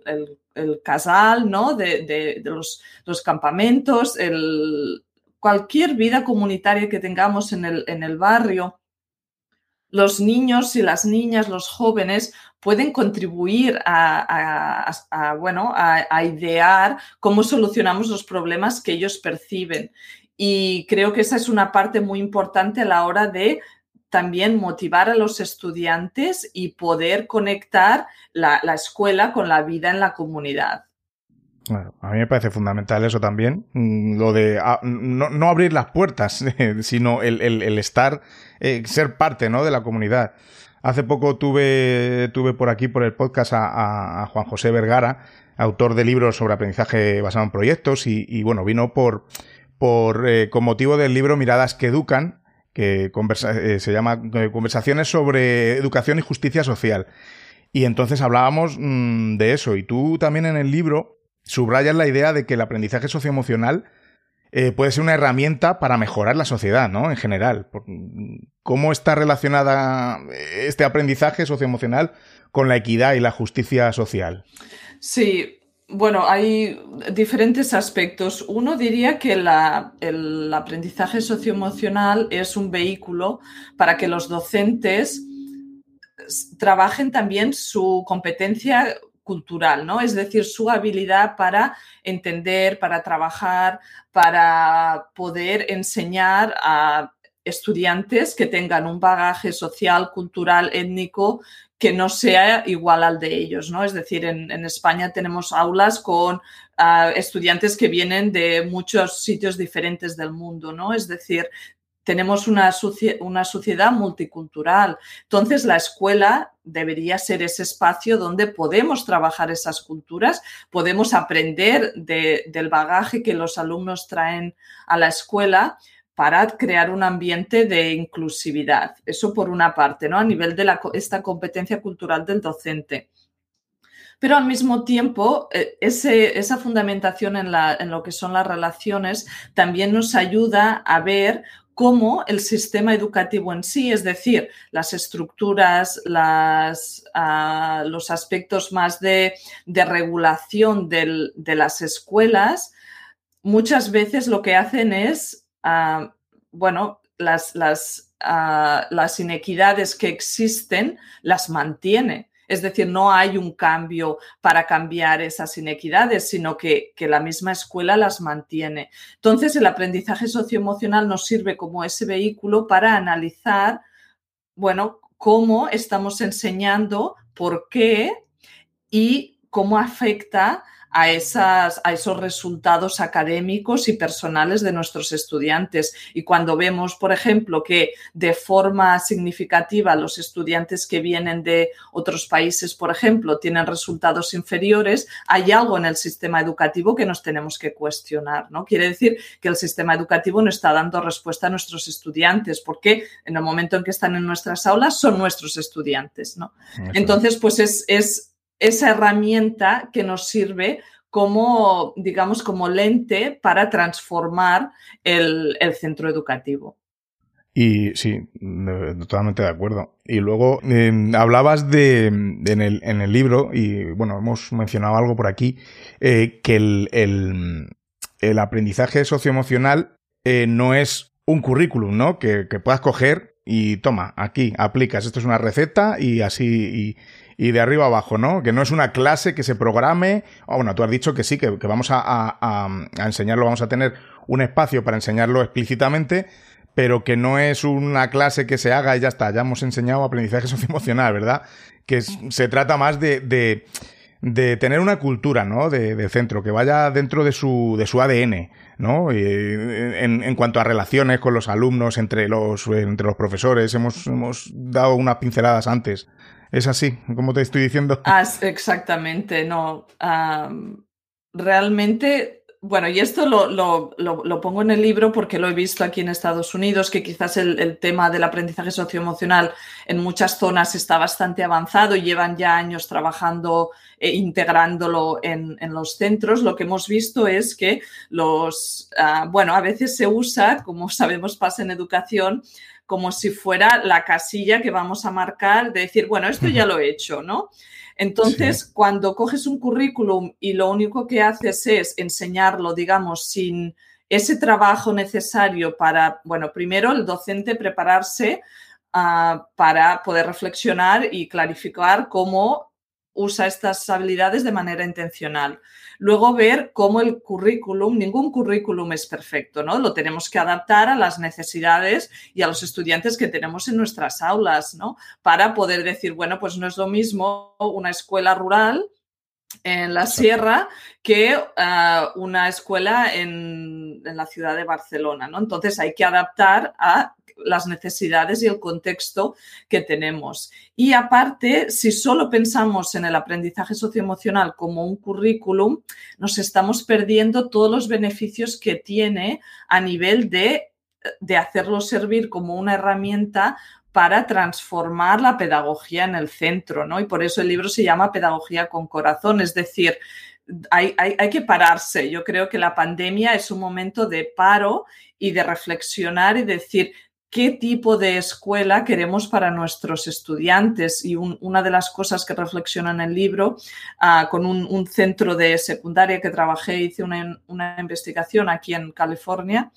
C: casal, ¿no? De, los, los, campamentos, cualquier vida comunitaria que tengamos en el, en el barrio los niños y las niñas, los jóvenes, pueden contribuir a, bueno, a, idear cómo solucionamos los problemas que ellos perciben. Y creo que esa es una parte muy importante a la hora de también motivar a los estudiantes y poder conectar la, escuela con la vida en la comunidad.
A: A mí me parece fundamental eso también, mm, lo de ah, no, abrir las puertas, [LAUGHS] sino el, estar, eh, ser parte ¿no? de la comunidad. Hace poco tuve, tuve por aquí, por el podcast, a, Juan José Vergara, autor de libros sobre aprendizaje basado en proyectos, y, bueno, vino por, por eh, con motivo del libro Miradas que Educan, que eh, se llama Conversaciones sobre Educación y Justicia Social. Y entonces hablábamos mm, de eso, y tú también en el libro subrayas la idea de que el aprendizaje socioemocional eh, puede ser una herramienta para mejorar la sociedad, ¿no? En general. ¿Cómo está relacionada este aprendizaje socioemocional con la equidad y la justicia social?
C: Sí, bueno, hay diferentes aspectos. Uno diría que el aprendizaje socioemocional es un vehículo para que los docentes trabajen también su competencia cultural, ¿no? Es decir, su habilidad para entender, para trabajar, para poder enseñar a estudiantes que tengan un bagaje social, cultural, étnico que no sea igual al de ellos, ¿no? Es decir, en, España tenemos aulas con ah, estudiantes que vienen de muchos sitios diferentes del mundo, ¿no? Es decir, tenemos una, una, sociedad multicultural. Entonces, la escuela debería ser ese espacio donde podemos trabajar esas culturas, podemos aprender del bagaje que los alumnos traen a la escuela para crear un ambiente de inclusividad. Eso por una parte, ¿no? A nivel de esta competencia cultural del docente. Pero al mismo tiempo, eh, esa fundamentación en, en, lo que son las relaciones también nos ayuda a ver cómo el sistema educativo en sí, es decir, las estructuras, ah, los aspectos más de, regulación de las escuelas, muchas veces lo que hacen es, ah, bueno, ah, las inequidades que existen las mantiene. Es decir, no hay un cambio para cambiar esas inequidades, sino que, la misma escuela las mantiene. Entonces, el aprendizaje socioemocional nos sirve como ese vehículo para analizar, bueno, cómo estamos enseñando, por qué y cómo afecta a, esas, a esos resultados académicos y personales de nuestros estudiantes. Y cuando vemos, por ejemplo, que de forma significativa los estudiantes que vienen de otros países, por ejemplo, tienen resultados inferiores, hay algo en el sistema educativo que nos tenemos que cuestionar. ¿no? Quiere decir que el sistema educativo no está dando respuesta a nuestros estudiantes, porque en el momento en que están en nuestras aulas son nuestros estudiantes. ¿no? Entonces, pues es, es esa herramienta que nos sirve como, digamos, como lente para transformar el, centro educativo.
A: Y sí, totalmente de acuerdo. Y luego em, hablabas de, en, el, libro, y bueno, hemos mencionado algo por aquí, eh, que el, el, aprendizaje socioemocional eh, no es un currículum, ¿no? Que, que, puedas coger y toma, aquí, aplicas, esto es una receta y así, y de arriba abajo, ¿no? Que no es una clase que se programe. Oh, bueno, tú has dicho que sí, que, vamos a, enseñarlo, vamos a tener un espacio para enseñarlo explícitamente, pero que no es una clase que se haga y ya está, ya hemos enseñado aprendizaje [LAUGHS] socioemocional, ¿verdad? Que se trata más de, de, tener una cultura, ¿no? De, centro, que vaya dentro de su, de su ADN, ¿no? en, en, cuanto a relaciones con los alumnos, entre los, entre los profesores, hemos, hemos dado unas pinceladas antes es así, como te estoy diciendo. [LAUGHS]
C: exactamente, no. realmente bueno, y esto lo, pongo en el libro porque lo he visto aquí en Estados Unidos, que quizás el, tema del aprendizaje socioemocional en muchas zonas está bastante avanzado llevan ya años trabajando e integrándolo en, los centros. Lo que hemos visto es que los, ah, bueno, a veces se usa, como sabemos pasa en educación, como si fuera la casilla que vamos a marcar de decir, bueno, esto ya lo he hecho, ¿no? Entonces, cuando coges un currículum y lo único que haces es enseñarlo, digamos, sin ese trabajo necesario para, bueno, primero el docente prepararse ah, para poder reflexionar y clarificar cómo usa estas habilidades de manera intencional. Luego ver cómo el currículum, ningún currículum es perfecto, ¿no? Lo tenemos que adaptar a las necesidades y a los estudiantes que tenemos en nuestras aulas, ¿no? Para poder decir, bueno, pues no es lo mismo una escuela rural en la sierra que ah, una escuela en, en, la ciudad de Barcelona, ¿no? Entonces hay que adaptar a las necesidades y el contexto que tenemos. Y aparte, si solo pensamos en el aprendizaje socioemocional como un currículum, nos estamos perdiendo todos los beneficios que tiene a nivel de, de hacerlo servir como una herramienta para transformar la pedagogía en el centro, ¿no? Y por eso el libro se llama Pedagogía con Corazón, es decir, hay, hay, hay, que pararse. Yo creo que la pandemia es un momento de paro y de reflexionar y decir, qué tipo de escuela queremos para nuestros estudiantes. Y una de las cosas que reflexiona en el libro, ah, con un, centro de secundaria que trabajé, hice una, investigación aquí en California,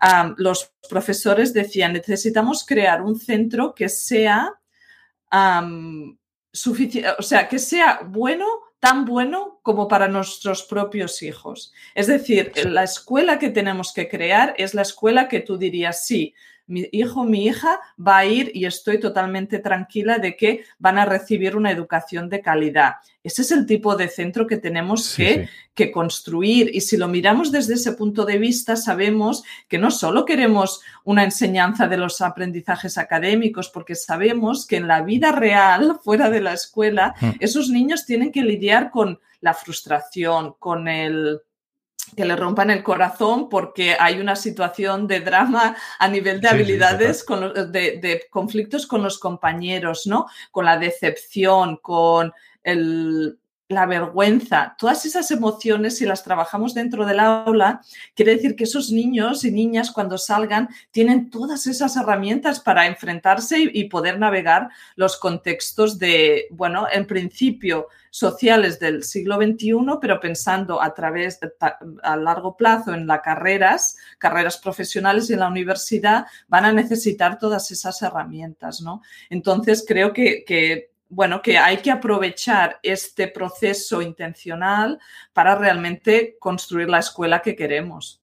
C: ah, los profesores decían, necesitamos crear un centro que sea suficiente, o sea, que sea bueno tan bueno como para nuestros propios hijos. Es decir, la escuela que tenemos que crear es la escuela que tú dirías, sí, mi hijo, mi hija va a ir y estoy totalmente tranquila de que van a recibir una educación de calidad. Ese es el tipo de centro que tenemos que, que, construir. Y si lo miramos desde ese punto de vista, sabemos que no solo queremos una enseñanza de los aprendizajes académicos, porque sabemos que en la vida real, [LAUGHS] fuera de la escuela, mm. esos niños tienen que lidiar con la frustración, con el que le rompan el corazón porque hay una situación de drama a nivel de habilidades, con de, de, conflictos con los compañeros, ¿no? Con la decepción, con el, la vergüenza, todas esas emociones, si las trabajamos dentro del aula, quiere decir que esos niños y niñas cuando salgan tienen todas esas herramientas para enfrentarse y, poder navegar los contextos de, bueno, en principio sociales del siglo XXI, pero pensando a través, a largo plazo en las carreras, carreras profesionales y en la universidad, van a necesitar todas esas herramientas, ¿no? Entonces, creo que, que bueno, que hay que aprovechar este proceso intencional para realmente construir la escuela que queremos.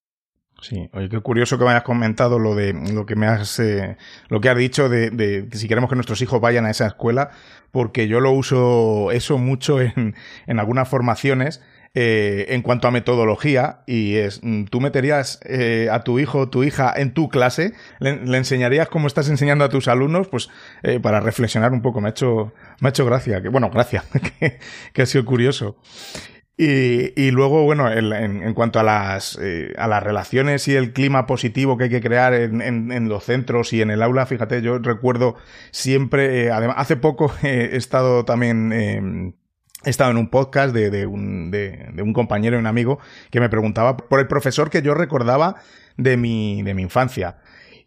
A: Sí, oye, qué curioso que me hayas comentado lo de lo que me has eh, lo que has dicho de, de, si queremos que nuestros hijos vayan a esa escuela, porque yo lo uso eso mucho en, en algunas formaciones eh, en cuanto a metodología, y es, mm, tú meterías eh, a tu hijo o tu hija en tu clase, le, enseñarías cómo estás enseñando a tus alumnos, pues eh, para reflexionar un poco. Me ha hecho, me ha hecho gracia, que, bueno, gracia, [LAUGHS] que, ha sido curioso. Y, y, luego, bueno, en, en, cuanto a las, a las relaciones y el clima positivo que hay que crear en, en, en los centros y en el aula, fíjate, yo recuerdo siempre, eh, además, hace poco [LAUGHS] he estado también em, he estado en un podcast de, un, compañero y un amigo que me preguntaba por el profesor que yo recordaba de mi, de mi infancia.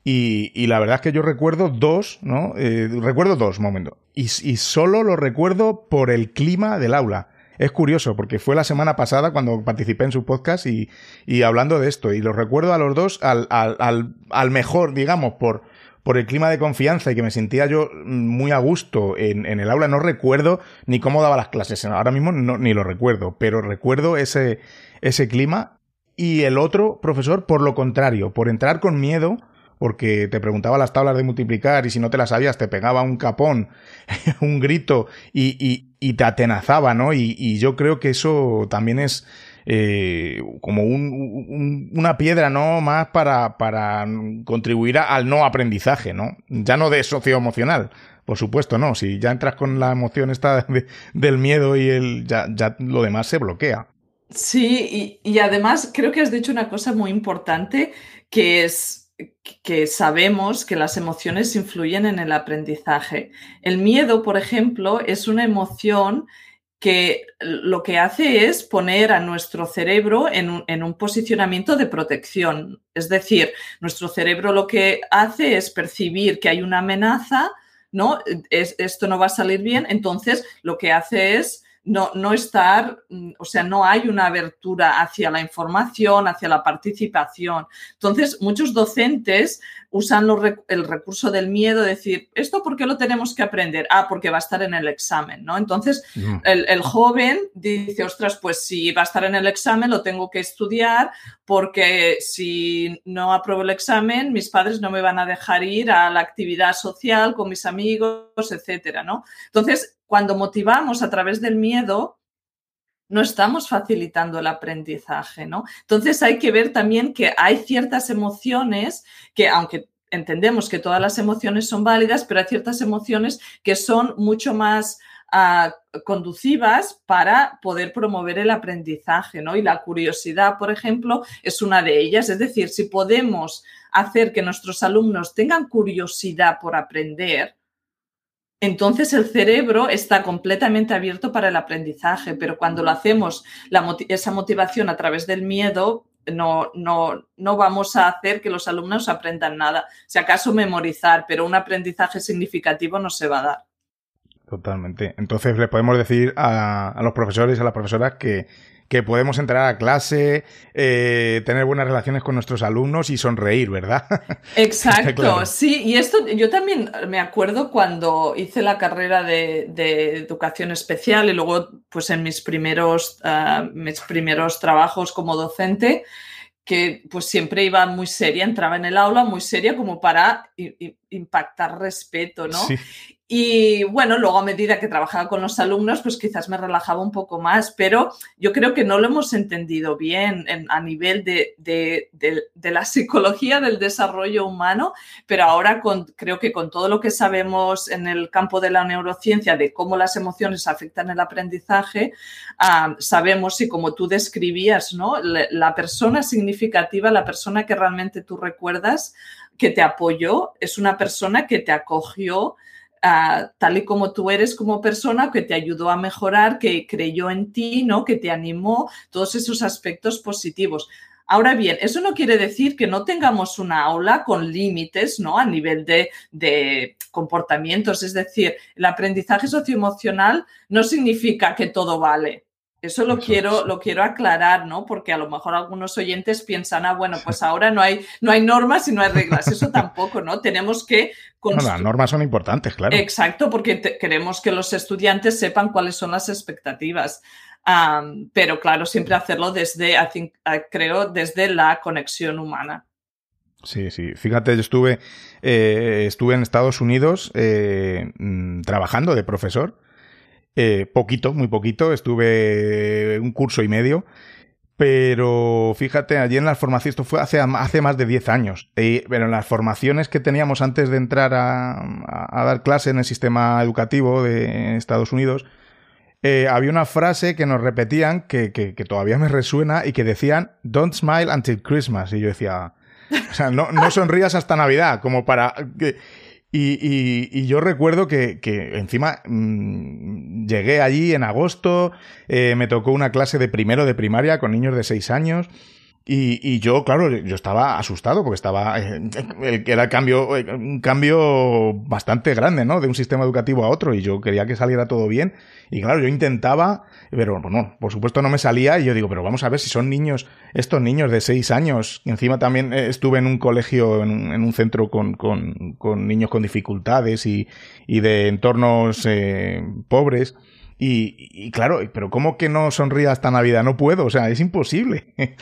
A: Y, la verdad es que yo recuerdo dos, ¿no? Eh, recuerdo dos momentos. Y, y solo lo recuerdo por el clima del aula. Es curioso, porque fue la semana pasada cuando participé en su podcast y, y hablando de esto. Y lo recuerdo a los dos al, al, al, al mejor, digamos, por, por el clima de confianza y que me sentía yo muy a gusto en, el aula. No recuerdo ni cómo daba las clases. Ahora mismo no, ni lo recuerdo, pero recuerdo ese, ese clima. Y el otro profesor, por lo contrario, por entrar con miedo, porque te preguntaba las tablas de multiplicar y si no te las sabías te pegaba un capón, [LAUGHS] un grito y, y, te atenazaba, ¿no? Y, yo creo que eso también es eh, como un, una piedra, ¿no? Más para, para contribuir al no aprendizaje, ¿no? Ya no de socioemocional, por supuesto, no. Si ya entras con la emoción esta [LAUGHS] del miedo y el, ya, ya lo demás se bloquea.
C: Sí, y, además creo que has dicho una cosa muy importante, que es que sabemos que las emociones influyen en el aprendizaje. El miedo, por ejemplo, es una emoción que lo que hace es poner a nuestro cerebro en un, posicionamiento de protección. Es decir, nuestro cerebro lo que hace es percibir que hay una amenaza, ¿no? esto no va a salir bien, entonces lo que hace es no, no estar, mm, o sea, no hay una abertura hacia la información, hacia la participación. Entonces, muchos docentes usan el recurso del miedo, decir, ¿esto por qué lo tenemos que aprender? Ah, porque va a estar en el examen, ¿no? Entonces, el, joven dice, ostras, pues si va a estar en el examen, lo tengo que estudiar, porque si no apruebo el examen, mis padres no me van a dejar ir a la actividad social con mis amigos, etcétera, ¿no? Entonces, cuando motivamos a través del miedo, no estamos facilitando el aprendizaje, ¿no? Entonces hay que ver también que hay ciertas emociones que, aunque entendemos que todas las emociones son válidas, pero hay ciertas emociones que son mucho más uh, conducivas para poder promover el aprendizaje, ¿no? Y la curiosidad, por ejemplo, es una de ellas. Es decir, si podemos hacer que nuestros alumnos tengan curiosidad por aprender, entonces el cerebro está completamente abierto para el aprendizaje, pero cuando lo hacemos, esa motivación a través del miedo, no, no, no vamos a hacer que los alumnos aprendan nada. Si acaso memorizar, pero un aprendizaje significativo no se va a dar.
A: Totalmente. Entonces le podemos decir a, los profesores, a las profesoras que que podemos entrar a clase, eh, tener buenas relaciones con nuestros alumnos y sonreír, ¿verdad? [LAUGHS]
C: Exacto, sí. Y esto yo también me acuerdo cuando hice la carrera de, educación especial y luego pues en mis primeros, ah, mis primeros trabajos como docente que pues siempre iba muy seria, entraba en el aula muy seria como para impactar respeto, ¿no? Y bueno, luego a medida que trabajaba con los alumnos, pues quizás me relajaba un poco más, pero yo creo que no lo hemos entendido bien a nivel de, la psicología del desarrollo humano, pero ahora con, creo que con todo lo que sabemos en el campo de la neurociencia de cómo las emociones afectan el aprendizaje, ah, sabemos y como tú describías, ¿no? La persona significativa, la persona que realmente tú recuerdas que te apoyó, es una persona que te acogió tal y como tú eres como persona, que te ayudó a mejorar, que creyó en ti, ¿no? que te animó, todos esos aspectos positivos. Ahora bien, eso no quiere decir que no tengamos una aula con límites ¿no? a nivel de, de comportamientos. Es decir, el aprendizaje socioemocional no significa que todo vale. Eso lo quiero, lo quiero aclarar, ¿no? Porque a lo mejor algunos oyentes piensan, ah, bueno, pues [LAUGHS] ahora no hay, no hay normas y no hay reglas. Eso tampoco, ¿no? Tenemos que.
A: No, las normas son importantes, claro.
C: Exacto, porque queremos que los estudiantes sepan cuáles son las expectativas. pero claro, siempre hacerlo desde, creo, desde la conexión humana.
A: Sí, sí. Fíjate, yo estuve, eh, estuve en Estados Unidos eh, mm, trabajando de profesor eh, poquito, muy poquito, estuve un curso y medio. Pero fíjate, allí en las formaciones, esto fue hace, hace más de 10 años, pero en las formaciones que teníamos antes de entrar a, dar clase en el sistema educativo de Estados Unidos, eh, había una frase que nos repetían que, que, todavía me resuena y que decían, Don't smile until Christmas. Y yo decía, o sea, no, no sonrías hasta Navidad, como para... y, yo recuerdo que, encima mm, llegué allí en agosto, eh, me tocó una clase de primero de primaria con niños de seis años y, y, yo, claro, yo estaba asustado porque estaba, eh, era el cambio, eh, un cambio bastante grande, ¿no? De un sistema educativo a otro y yo quería que saliera todo bien. Y claro, yo intentaba, pero bueno, por supuesto no me salía y yo digo, pero vamos a ver si son niños, estos niños de seis años. Y encima también eh, estuve en un colegio, en en un centro con, con, con, niños con dificultades y, y de entornos eh, pobres. Y, claro, pero ¿cómo que no sonría hasta Navidad? No puedo, o sea, es imposible. [LAUGHS]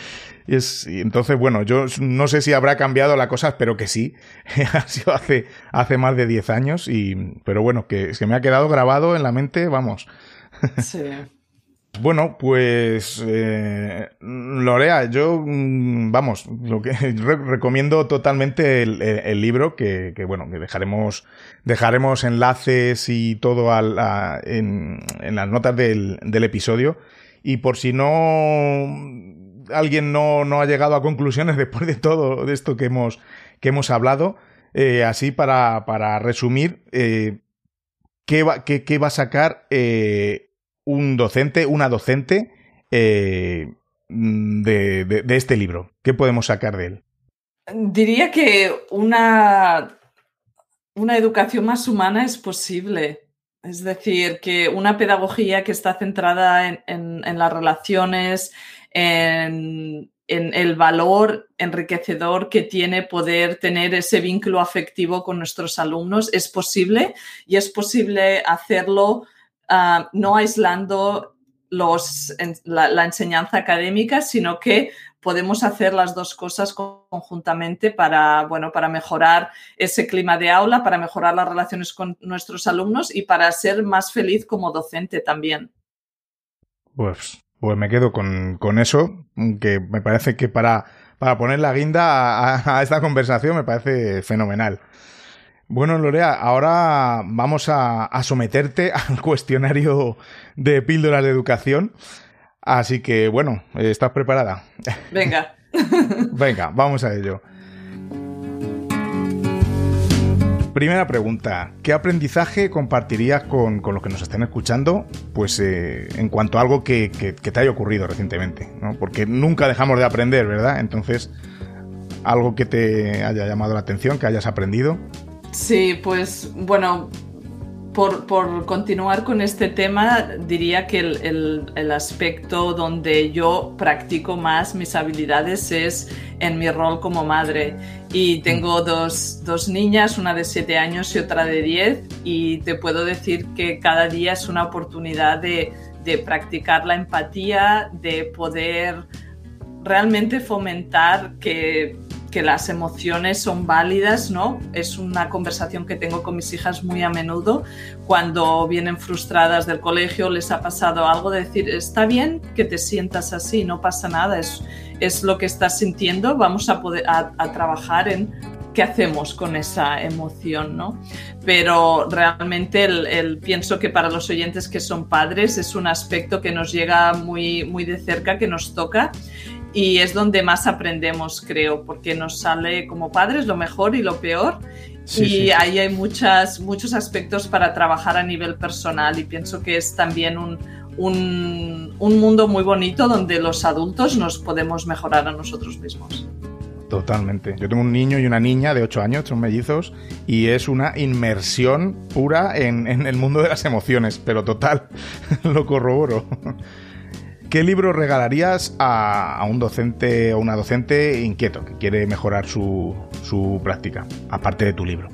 A: es, entonces, bueno, yo no sé si habrá cambiado la cosa, espero que sí. [LAUGHS] ha sido hace, hace más de 10 años, y, pero bueno, que, que me ha quedado grabado en la mente, vamos. [LAUGHS] sí. Bueno, pues eh, Lorea, yo, mm, vamos, lo que [LAUGHS] recomiendo totalmente el, libro, que, bueno, que dejaremos, dejaremos enlaces y todo en, las notas del, episodio. y por si no alguien no, ha llegado a conclusiones [LAUGHS] después de todo esto que hemos, que hemos hablado, eh, así para, para resumir, eh, ¿qué, va, qué, va, a sacar eh, un docente, una docente de, de, este libro? ¿Qué podemos sacar de él?
C: Diría que una, una educación más humana es posible. Es decir, que una pedagogía que está centrada en, en las relaciones, en, el valor enriquecedor que tiene poder tener ese vínculo afectivo con nuestros alumnos. Es posible y es posible hacerlo ah, no aislando los, la, enseñanza académica, sino que podemos hacer las dos cosas conjuntamente para, bueno, para mejorar ese clima de aula, para mejorar las relaciones con nuestros alumnos y para ser más feliz como docente también.
A: Pues pues me quedo con, eso, que me parece que para, para poner la guinda a, esta conversación me parece fenomenal. Bueno, Lorea, ahora vamos a, a, someterte [LAUGHS] al cuestionario de píldoras de educación. Así que, bueno, ¿estás preparada?
C: Venga. [LAUGHS]
A: Venga, vamos a ello. Primera pregunta, ¿qué aprendizaje compartirías con, los que nos estén escuchando pues, eh, en cuanto a algo que, te haya ocurrido recientemente? Porque nunca dejamos de aprender, ¿verdad? Entonces, algo que te haya llamado la atención, que hayas aprendido.
C: Sí, pues bueno, por, continuar con este tema, diría que el, aspecto donde yo practico más mis habilidades es en mi rol como madre. Y tengo dos, niñas, una de 7 años y otra de 10, y te puedo decir que cada día es una oportunidad de, de practicar la empatía, de poder realmente fomentar que que las emociones son válidas, ¿no? Es una conversación que tengo con mis hijas muy a menudo cuando vienen frustradas del colegio, les ha pasado algo, de decir, está bien que te sientas así, no pasa nada, es, es lo que estás sintiendo, vamos a, poder, a, trabajar en qué hacemos con esa emoción, ¿no? Pero realmente el, pienso que para los oyentes que son padres es un aspecto que nos llega muy, muy de cerca, que nos toca y es donde más aprendemos, creo, porque nos sale como padres lo mejor y lo peor. y ahí hay muchas, muchos aspectos para trabajar a nivel personal y pienso que es también un, un, un mundo muy bonito donde los adultos nos podemos mejorar a nosotros mismos.
A: Totalmente. Yo tengo un niño y una niña de 8 años, son mellizos, y es una inmersión pura en, en el mundo de las emociones, pero total, [LAUGHS] lo corroboro. ¿Qué libro regalarías a, un docente o una docente inquieto que quiere mejorar su, práctica, aparte de tu libro?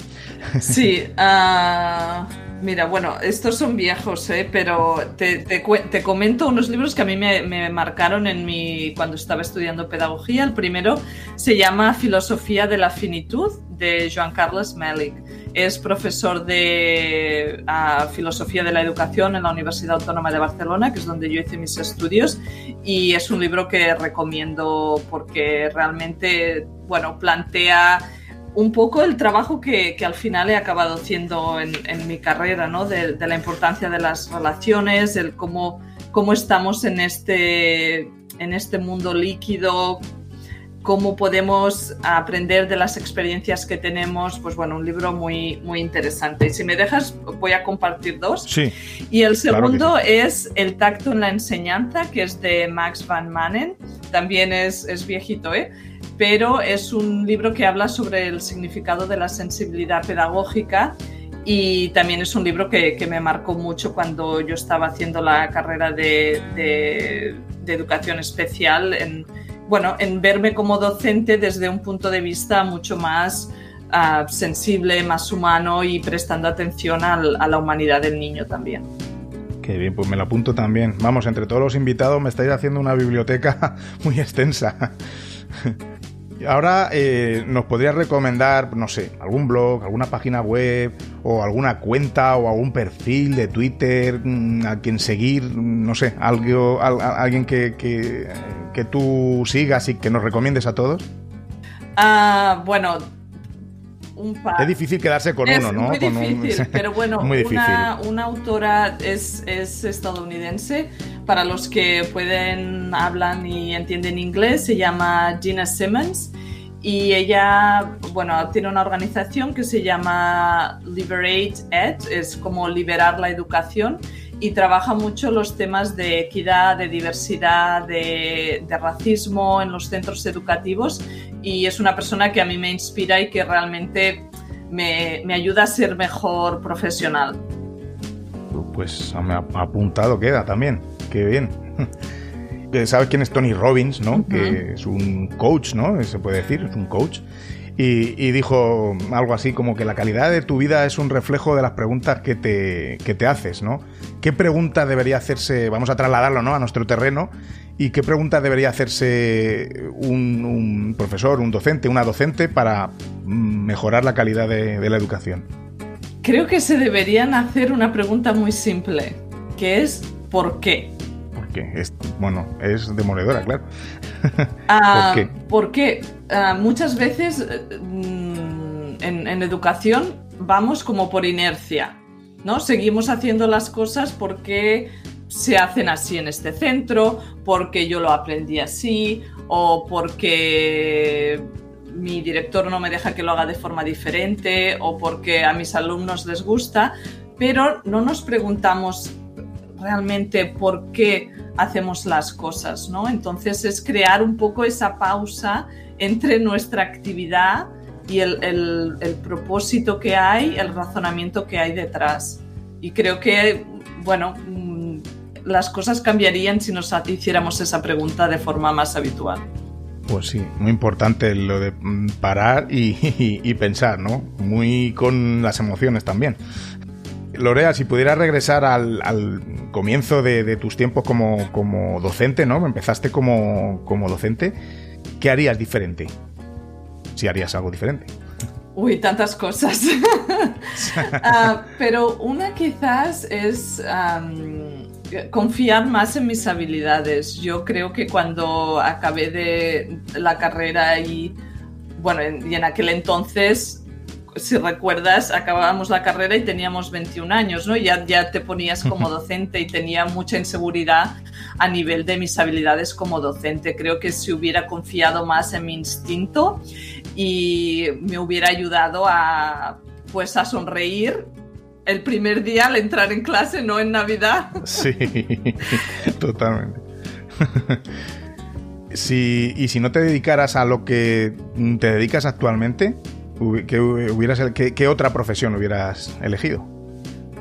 C: Sí, ah, mira, bueno, estos son viejos, ¿eh? pero te, comento unos libros que a mí me, me, marcaron en mi, cuando estaba estudiando pedagogía. El primero se llama Filosofía de la Finitud de Joan Carles Melic. Es profesor de ah, Filosofía de la Educación en la Universidad Autónoma de Barcelona, que es donde yo hice mis estudios, y es un libro que recomiendo porque realmente, bueno, plantea un poco el trabajo que, que, al final he acabado haciendo en, en mi carrera, ¿no? De, de, la importancia de las relaciones, el cómo, cómo estamos en este, en este mundo líquido, cómo podemos aprender de las experiencias que tenemos, pues bueno, un libro muy, muy interesante. Y si me dejas, voy a compartir dos.
A: Sí.
C: Y el segundo es El tacto en la enseñanza, que es de Max Van Manen. También es, es viejito, ¿eh? Pero es un libro que habla sobre el significado de la sensibilidad pedagógica y también es un libro que, que, me marcó mucho cuando yo estaba haciendo la carrera de, de, de educación especial en, bueno, en verme como docente desde un punto de vista mucho más ah, sensible, más humano y prestando atención a la humanidad del niño también.
A: Qué bien, pues me lo apunto también. Vamos, entre todos los invitados me estáis haciendo una biblioteca [LAUGHS] muy extensa. Ahora eh, nos podrías recomendar, no sé, algún blog, alguna página web o alguna cuenta o algún perfil de Twitter mm, a quien seguir, no sé, algo, alguien que, que, tú sigas y que nos recomiendes a todos.
C: Ah, bueno, un par.
A: Es difícil quedarse con uno, ¿no?
C: Muy difícil, [LAUGHS] pero bueno, una, una, autora es, es, estadounidense. Para los que pueden, hablan y entienden inglés, se llama Gina Simmons. Y ella, bueno, tiene una organización que se llama Liberate Ed, es como liberar la educación y trabaja mucho los temas de equidad, de diversidad, de, racismo en los centros educativos y es una persona que a mí me inspira y que realmente me, ayuda a ser mejor profesional.
A: Pues me ha apuntado queda también, qué bien. [LAUGHS] ¿Sabes quién es Tony Robbins, no? Que es un coach, ¿no? Se puede decir, es un coach. Y, dijo algo así como que la calidad de tu vida es un reflejo de las preguntas que te, que te haces, ¿no? ¿Qué pregunta debería hacerse, vamos a trasladarlo ¿no? a nuestro terreno, y qué pregunta debería hacerse un, profesor, un docente, una docente para mejorar la calidad de, la educación?
C: Creo que se deberían hacer una pregunta muy simple, que es ¿por qué?
A: Porque es, bueno, es demoledora, claro.
C: Ah, [LAUGHS] ¿Por qué? Porque ah, muchas veces mm, en educación vamos como por inercia ¿no? Seguimos haciendo las cosas porque se hacen así en este centro, porque yo lo aprendí así o porque mi director no me deja que lo haga de forma diferente o porque a mis alumnos les gusta, pero no nos preguntamos realmente por qué hacemos las cosas, ¿no? Entonces es crear un poco esa pausa entre nuestra actividad y el, propósito que hay, el razonamiento que hay detrás. Y creo que, bueno, las cosas cambiarían si nos hiciéramos esa pregunta de forma más habitual.
A: Pues sí, muy importante lo de mm, parar y, [LAUGHS] pensar, ¿no? Muy con las emociones también. Lorea, si pudieras regresar al, comienzo de, tus tiempos como, como, docente, ¿no? Empezaste como, como docente, ¿qué harías diferente? si harías algo diferente.
C: Uy, tantas cosas. [LAUGHS] Ah, pero una quizás es confiar más en mis habilidades. Yo creo que cuando acabé de la carrera y, bueno, y en aquel entonces si recuerdas, acabábamos la carrera y teníamos 21 años, ¿no? Ya, ya te ponías como docente y tenía mucha inseguridad a nivel de mis habilidades como docente. Creo que si hubiera confiado más en mi instinto y me hubiera ayudado a, pues, a sonreír el primer día al entrar en clase, no en Navidad. [LAUGHS]
A: Sí, totalmente. [LAUGHS] Sí, y si no te dedicaras a lo que te dedicas actualmente, ¿qué, hubieras, qué, otra profesión hubieras elegido?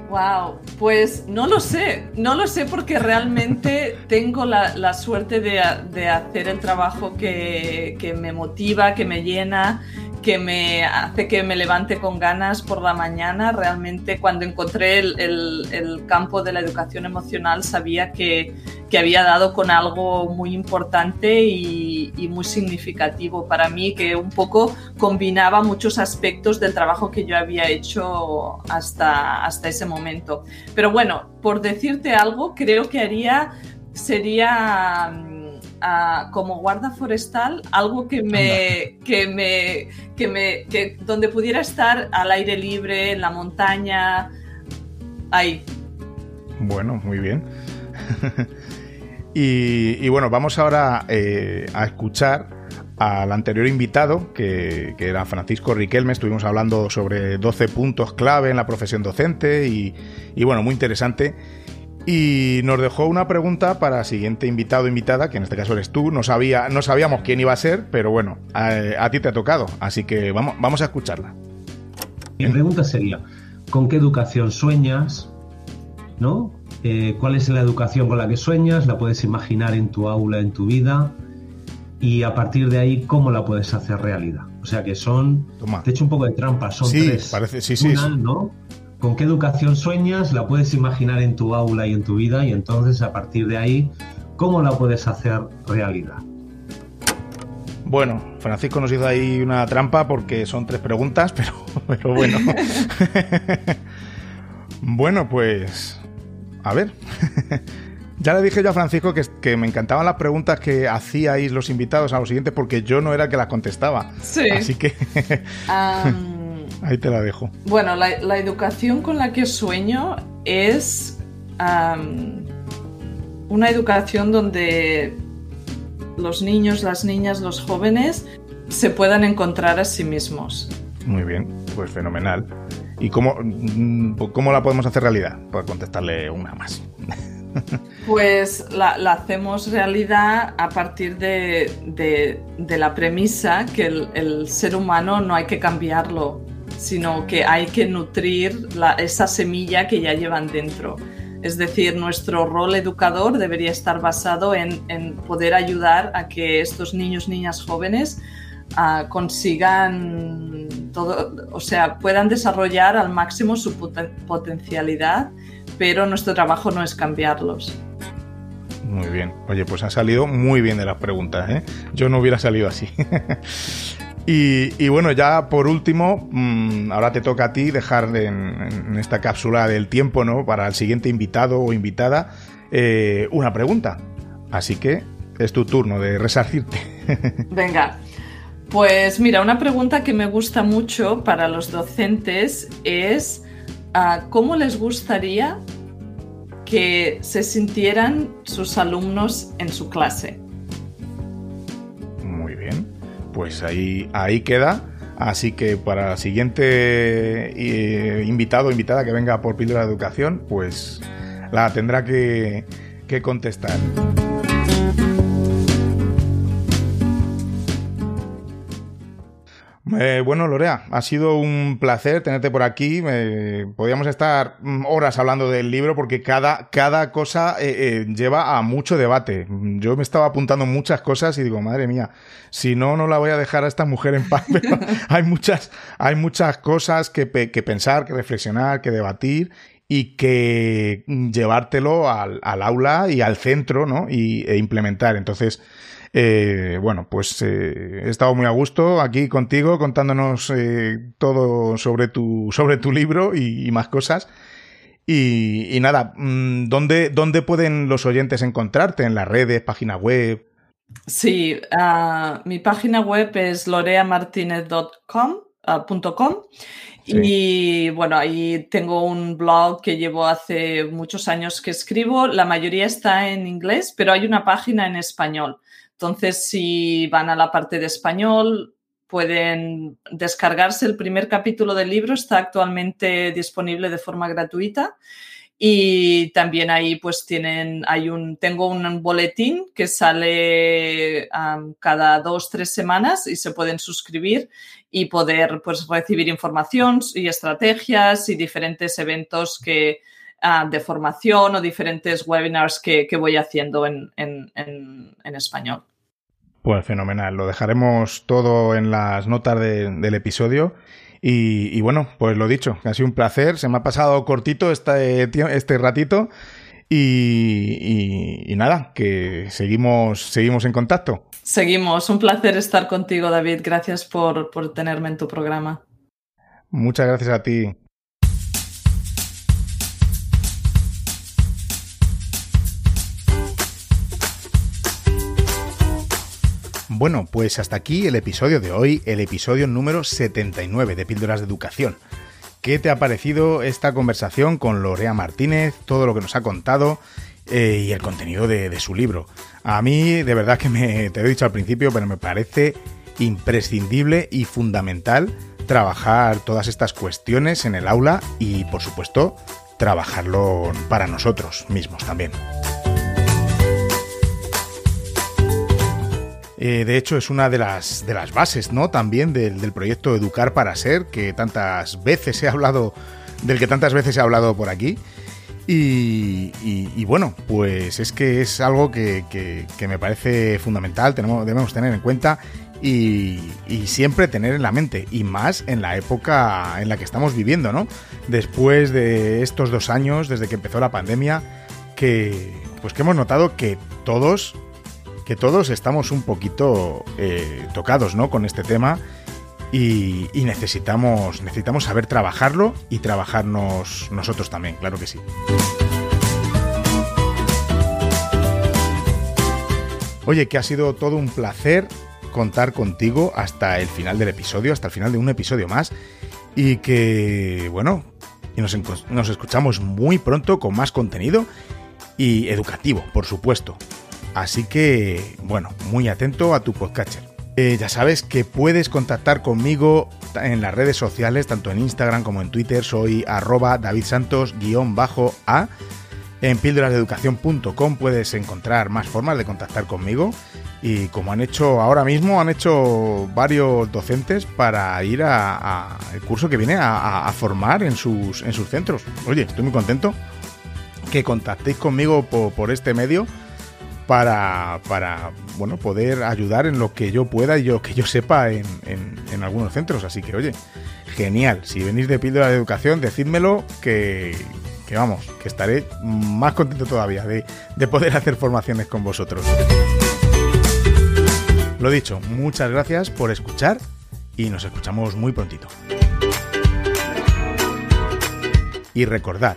C: Wow, pues no lo sé, no lo sé porque realmente [LAUGHS] tengo la, suerte de, hacer el trabajo que, que, me motiva, que me llena, que me hace que me levante con ganas por la mañana. Realmente cuando encontré el, campo de la educación emocional sabía que, había dado con algo muy importante y, muy significativo para mí, que un poco combinaba muchos aspectos del trabajo que yo había hecho hasta, hasta ese momento. Pero bueno, por decirte algo, creo que haría, sería como guarda forestal algo que me, que me, que me, que donde pudiera estar al aire libre, en la montaña, ahí.
A: Bueno, muy bien. [LAUGHS] y, bueno, vamos ahora eh, a escuchar al anterior invitado, que, que, era Francisco Riquelme. Estuvimos hablando sobre 12 puntos clave en la profesión docente y, y bueno, muy interesante. Y nos dejó una pregunta para siguiente invitado o invitada, que en este caso eres tú. No, sabía, no sabíamos quién iba a ser, pero bueno, a, ti te ha tocado. Así que vamos, vamos a escucharla.
D: Mi pregunta sería, ¿con qué educación sueñas? ¿No? Eh, ¿Cuál es la educación con la que sueñas? ¿La puedes imaginar en tu aula, en tu vida? Y a partir de ahí, ¿cómo la puedes hacer realidad? O sea que son, Toma. te he hecho un poco de trampa, son
A: sí,
D: tres.
A: Parece, sí, sí,
D: ¿no? Con qué educación sueñas, la puedes imaginar en tu aula y en tu vida y entonces a partir de ahí, ¿cómo la puedes hacer realidad?
A: Bueno, Francisco nos hizo ahí una trampa porque son tres preguntas, [LAUGHS] pero, pero bueno. [LAUGHS] bueno, pues... A ver. [LAUGHS] ya le dije yo a Francisco que, me encantaban las preguntas que hacíais los invitados a los siguientes porque yo no era el que las contestaba. Sí. Así que... Ahí te la dejo.
C: Bueno, la, educación con la que sueño es una educación donde los niños, las niñas, los jóvenes se puedan encontrar a sí mismos.
A: Muy bien, pues fenomenal. ¿Y cómo, mm, cómo la podemos hacer realidad? Para contestarle una más. [LAUGHS]
C: Pues la, hacemos realidad a partir de, la premisa que el, ser humano no hay que cambiarlo, sino que hay que nutrir esa semilla que ya llevan dentro. Es decir, nuestro rol educador debería estar basado en, poder ayudar a que estos niños, niñas jóvenes ah, consigan todo, o sea, puedan desarrollar al máximo su potencialidad, pero nuestro trabajo no es cambiarlos.
A: Muy bien. Oye, pues ha salido muy bien de las preguntas, ¿eh? Yo no hubiera salido así. [LAUGHS] y, bueno, ya por último, mm, ahora te toca a ti dejar en, esta cápsula del tiempo, ¿no? Para el siguiente invitado o invitada, eh, una pregunta. Así que es tu turno de resarcirte. [LAUGHS]
C: Venga. Pues mira, una pregunta que me gusta mucho para los docentes es ah, ¿cómo les gustaría que se sintieran sus alumnos en su clase.
A: Pues ahí, ahí queda. Así que para el siguiente eh, invitado o invitada que venga por Píldora de Educación, pues la tendrá que, que contestar. Eh, bueno, Lorea, ha sido un placer tenerte por aquí. Eh, podríamos estar mm, horas hablando del libro porque cada, cada cosa eh, lleva a mucho debate. Yo me estaba apuntando muchas cosas y digo, madre mía, si no, no la voy a dejar a esta mujer en paz. [LAUGHS] Pero hay muchas, hay muchas cosas que, pensar, que reflexionar, que debatir y que llevártelo al, aula y al centro, ¿no? Y, e implementar. Entonces, eh, bueno, pues eh, he estado muy a gusto aquí contigo contándonos eh, todo sobre tu, [LAUGHS] sobre tu libro y, más cosas. Y, nada, mm, ¿dónde, ¿dónde pueden los oyentes encontrarte? ¿En las redes, página web?
C: Sí, ah, mi página web es loreamartinez.com. Ah, y bueno, ahí tengo un blog que llevo hace muchos años que escribo. La mayoría está en inglés, pero hay una página en español. Entonces, si van a la parte de español, pueden descargarse el primer capítulo del libro, está actualmente disponible de forma gratuita. Y también ahí pues tienen, hay un, tengo un boletín que sale cada dos, tres semanas y se pueden suscribir y poder pues recibir información y estrategias y diferentes eventos que, Ah, de formación o diferentes webinars que, voy haciendo en, español.
A: Pues fenomenal, lo dejaremos todo en las notas del episodio. Y, bueno, pues lo dicho, ha sido un placer, se me ha pasado cortito este, este ratito y, nada, que seguimos, seguimos en contacto.
C: Seguimos, un placer estar contigo David, gracias por, por tenerme en tu programa.
A: Muchas gracias a ti. Bueno, pues hasta aquí el episodio de hoy, el episodio número 79 de Píldoras de Educación. ¿Qué te ha parecido esta conversación con Lorea Martínez, todo lo que nos ha contado eh, y el contenido de, su libro? A mí, de verdad que me, te lo he dicho al principio, pero me parece imprescindible y fundamental trabajar todas estas cuestiones en el aula y, por supuesto, trabajarlo para nosotros mismos también. Eh, de hecho, es una de las, de las bases, ¿no? También del, proyecto Educar para Ser, que tantas veces he hablado, del que tantas veces he hablado por aquí. Y, bueno, pues es que es algo que, me parece fundamental, tenemos, debemos tener en cuenta y, siempre tener en la mente, y más en la época en la que estamos viviendo, ¿no? Después de estos dos años, desde que empezó la pandemia, que pues que hemos notado que todos que todos estamos un poquito eh, tocados ¿no? con este tema y, necesitamos, necesitamos saber trabajarlo y trabajarnos nosotros también, claro que sí. Oye, que ha sido todo un placer contar contigo hasta el final del episodio, hasta el final de un episodio más. y que, bueno, nos escuchamos muy pronto con más contenido y educativo, por supuesto. Así que, bueno, muy atento a tu podcatcher. Eh, ya sabes que puedes contactar conmigo en las redes sociales, tanto en Instagram como en Twitter. Soy arroba davidsantos-a. En píldorasdeeducación.com puedes encontrar más formas de contactar conmigo. Y como han hecho ahora mismo, han hecho varios docentes para ir al curso que viene a, formar en sus, en sus centros. Oye, estoy muy contento que contactéis conmigo por, este medio para, para, bueno, poder ayudar en lo que yo pueda y lo que yo sepa en, en, algunos centros. Así que, oye, genial. Si venís de Píldora de Educación, decídmelo que, que vamos, que estaré más contento todavía de, de poder hacer formaciones con vosotros. Lo dicho, muchas gracias por escuchar y nos escuchamos muy prontito. Y recordad,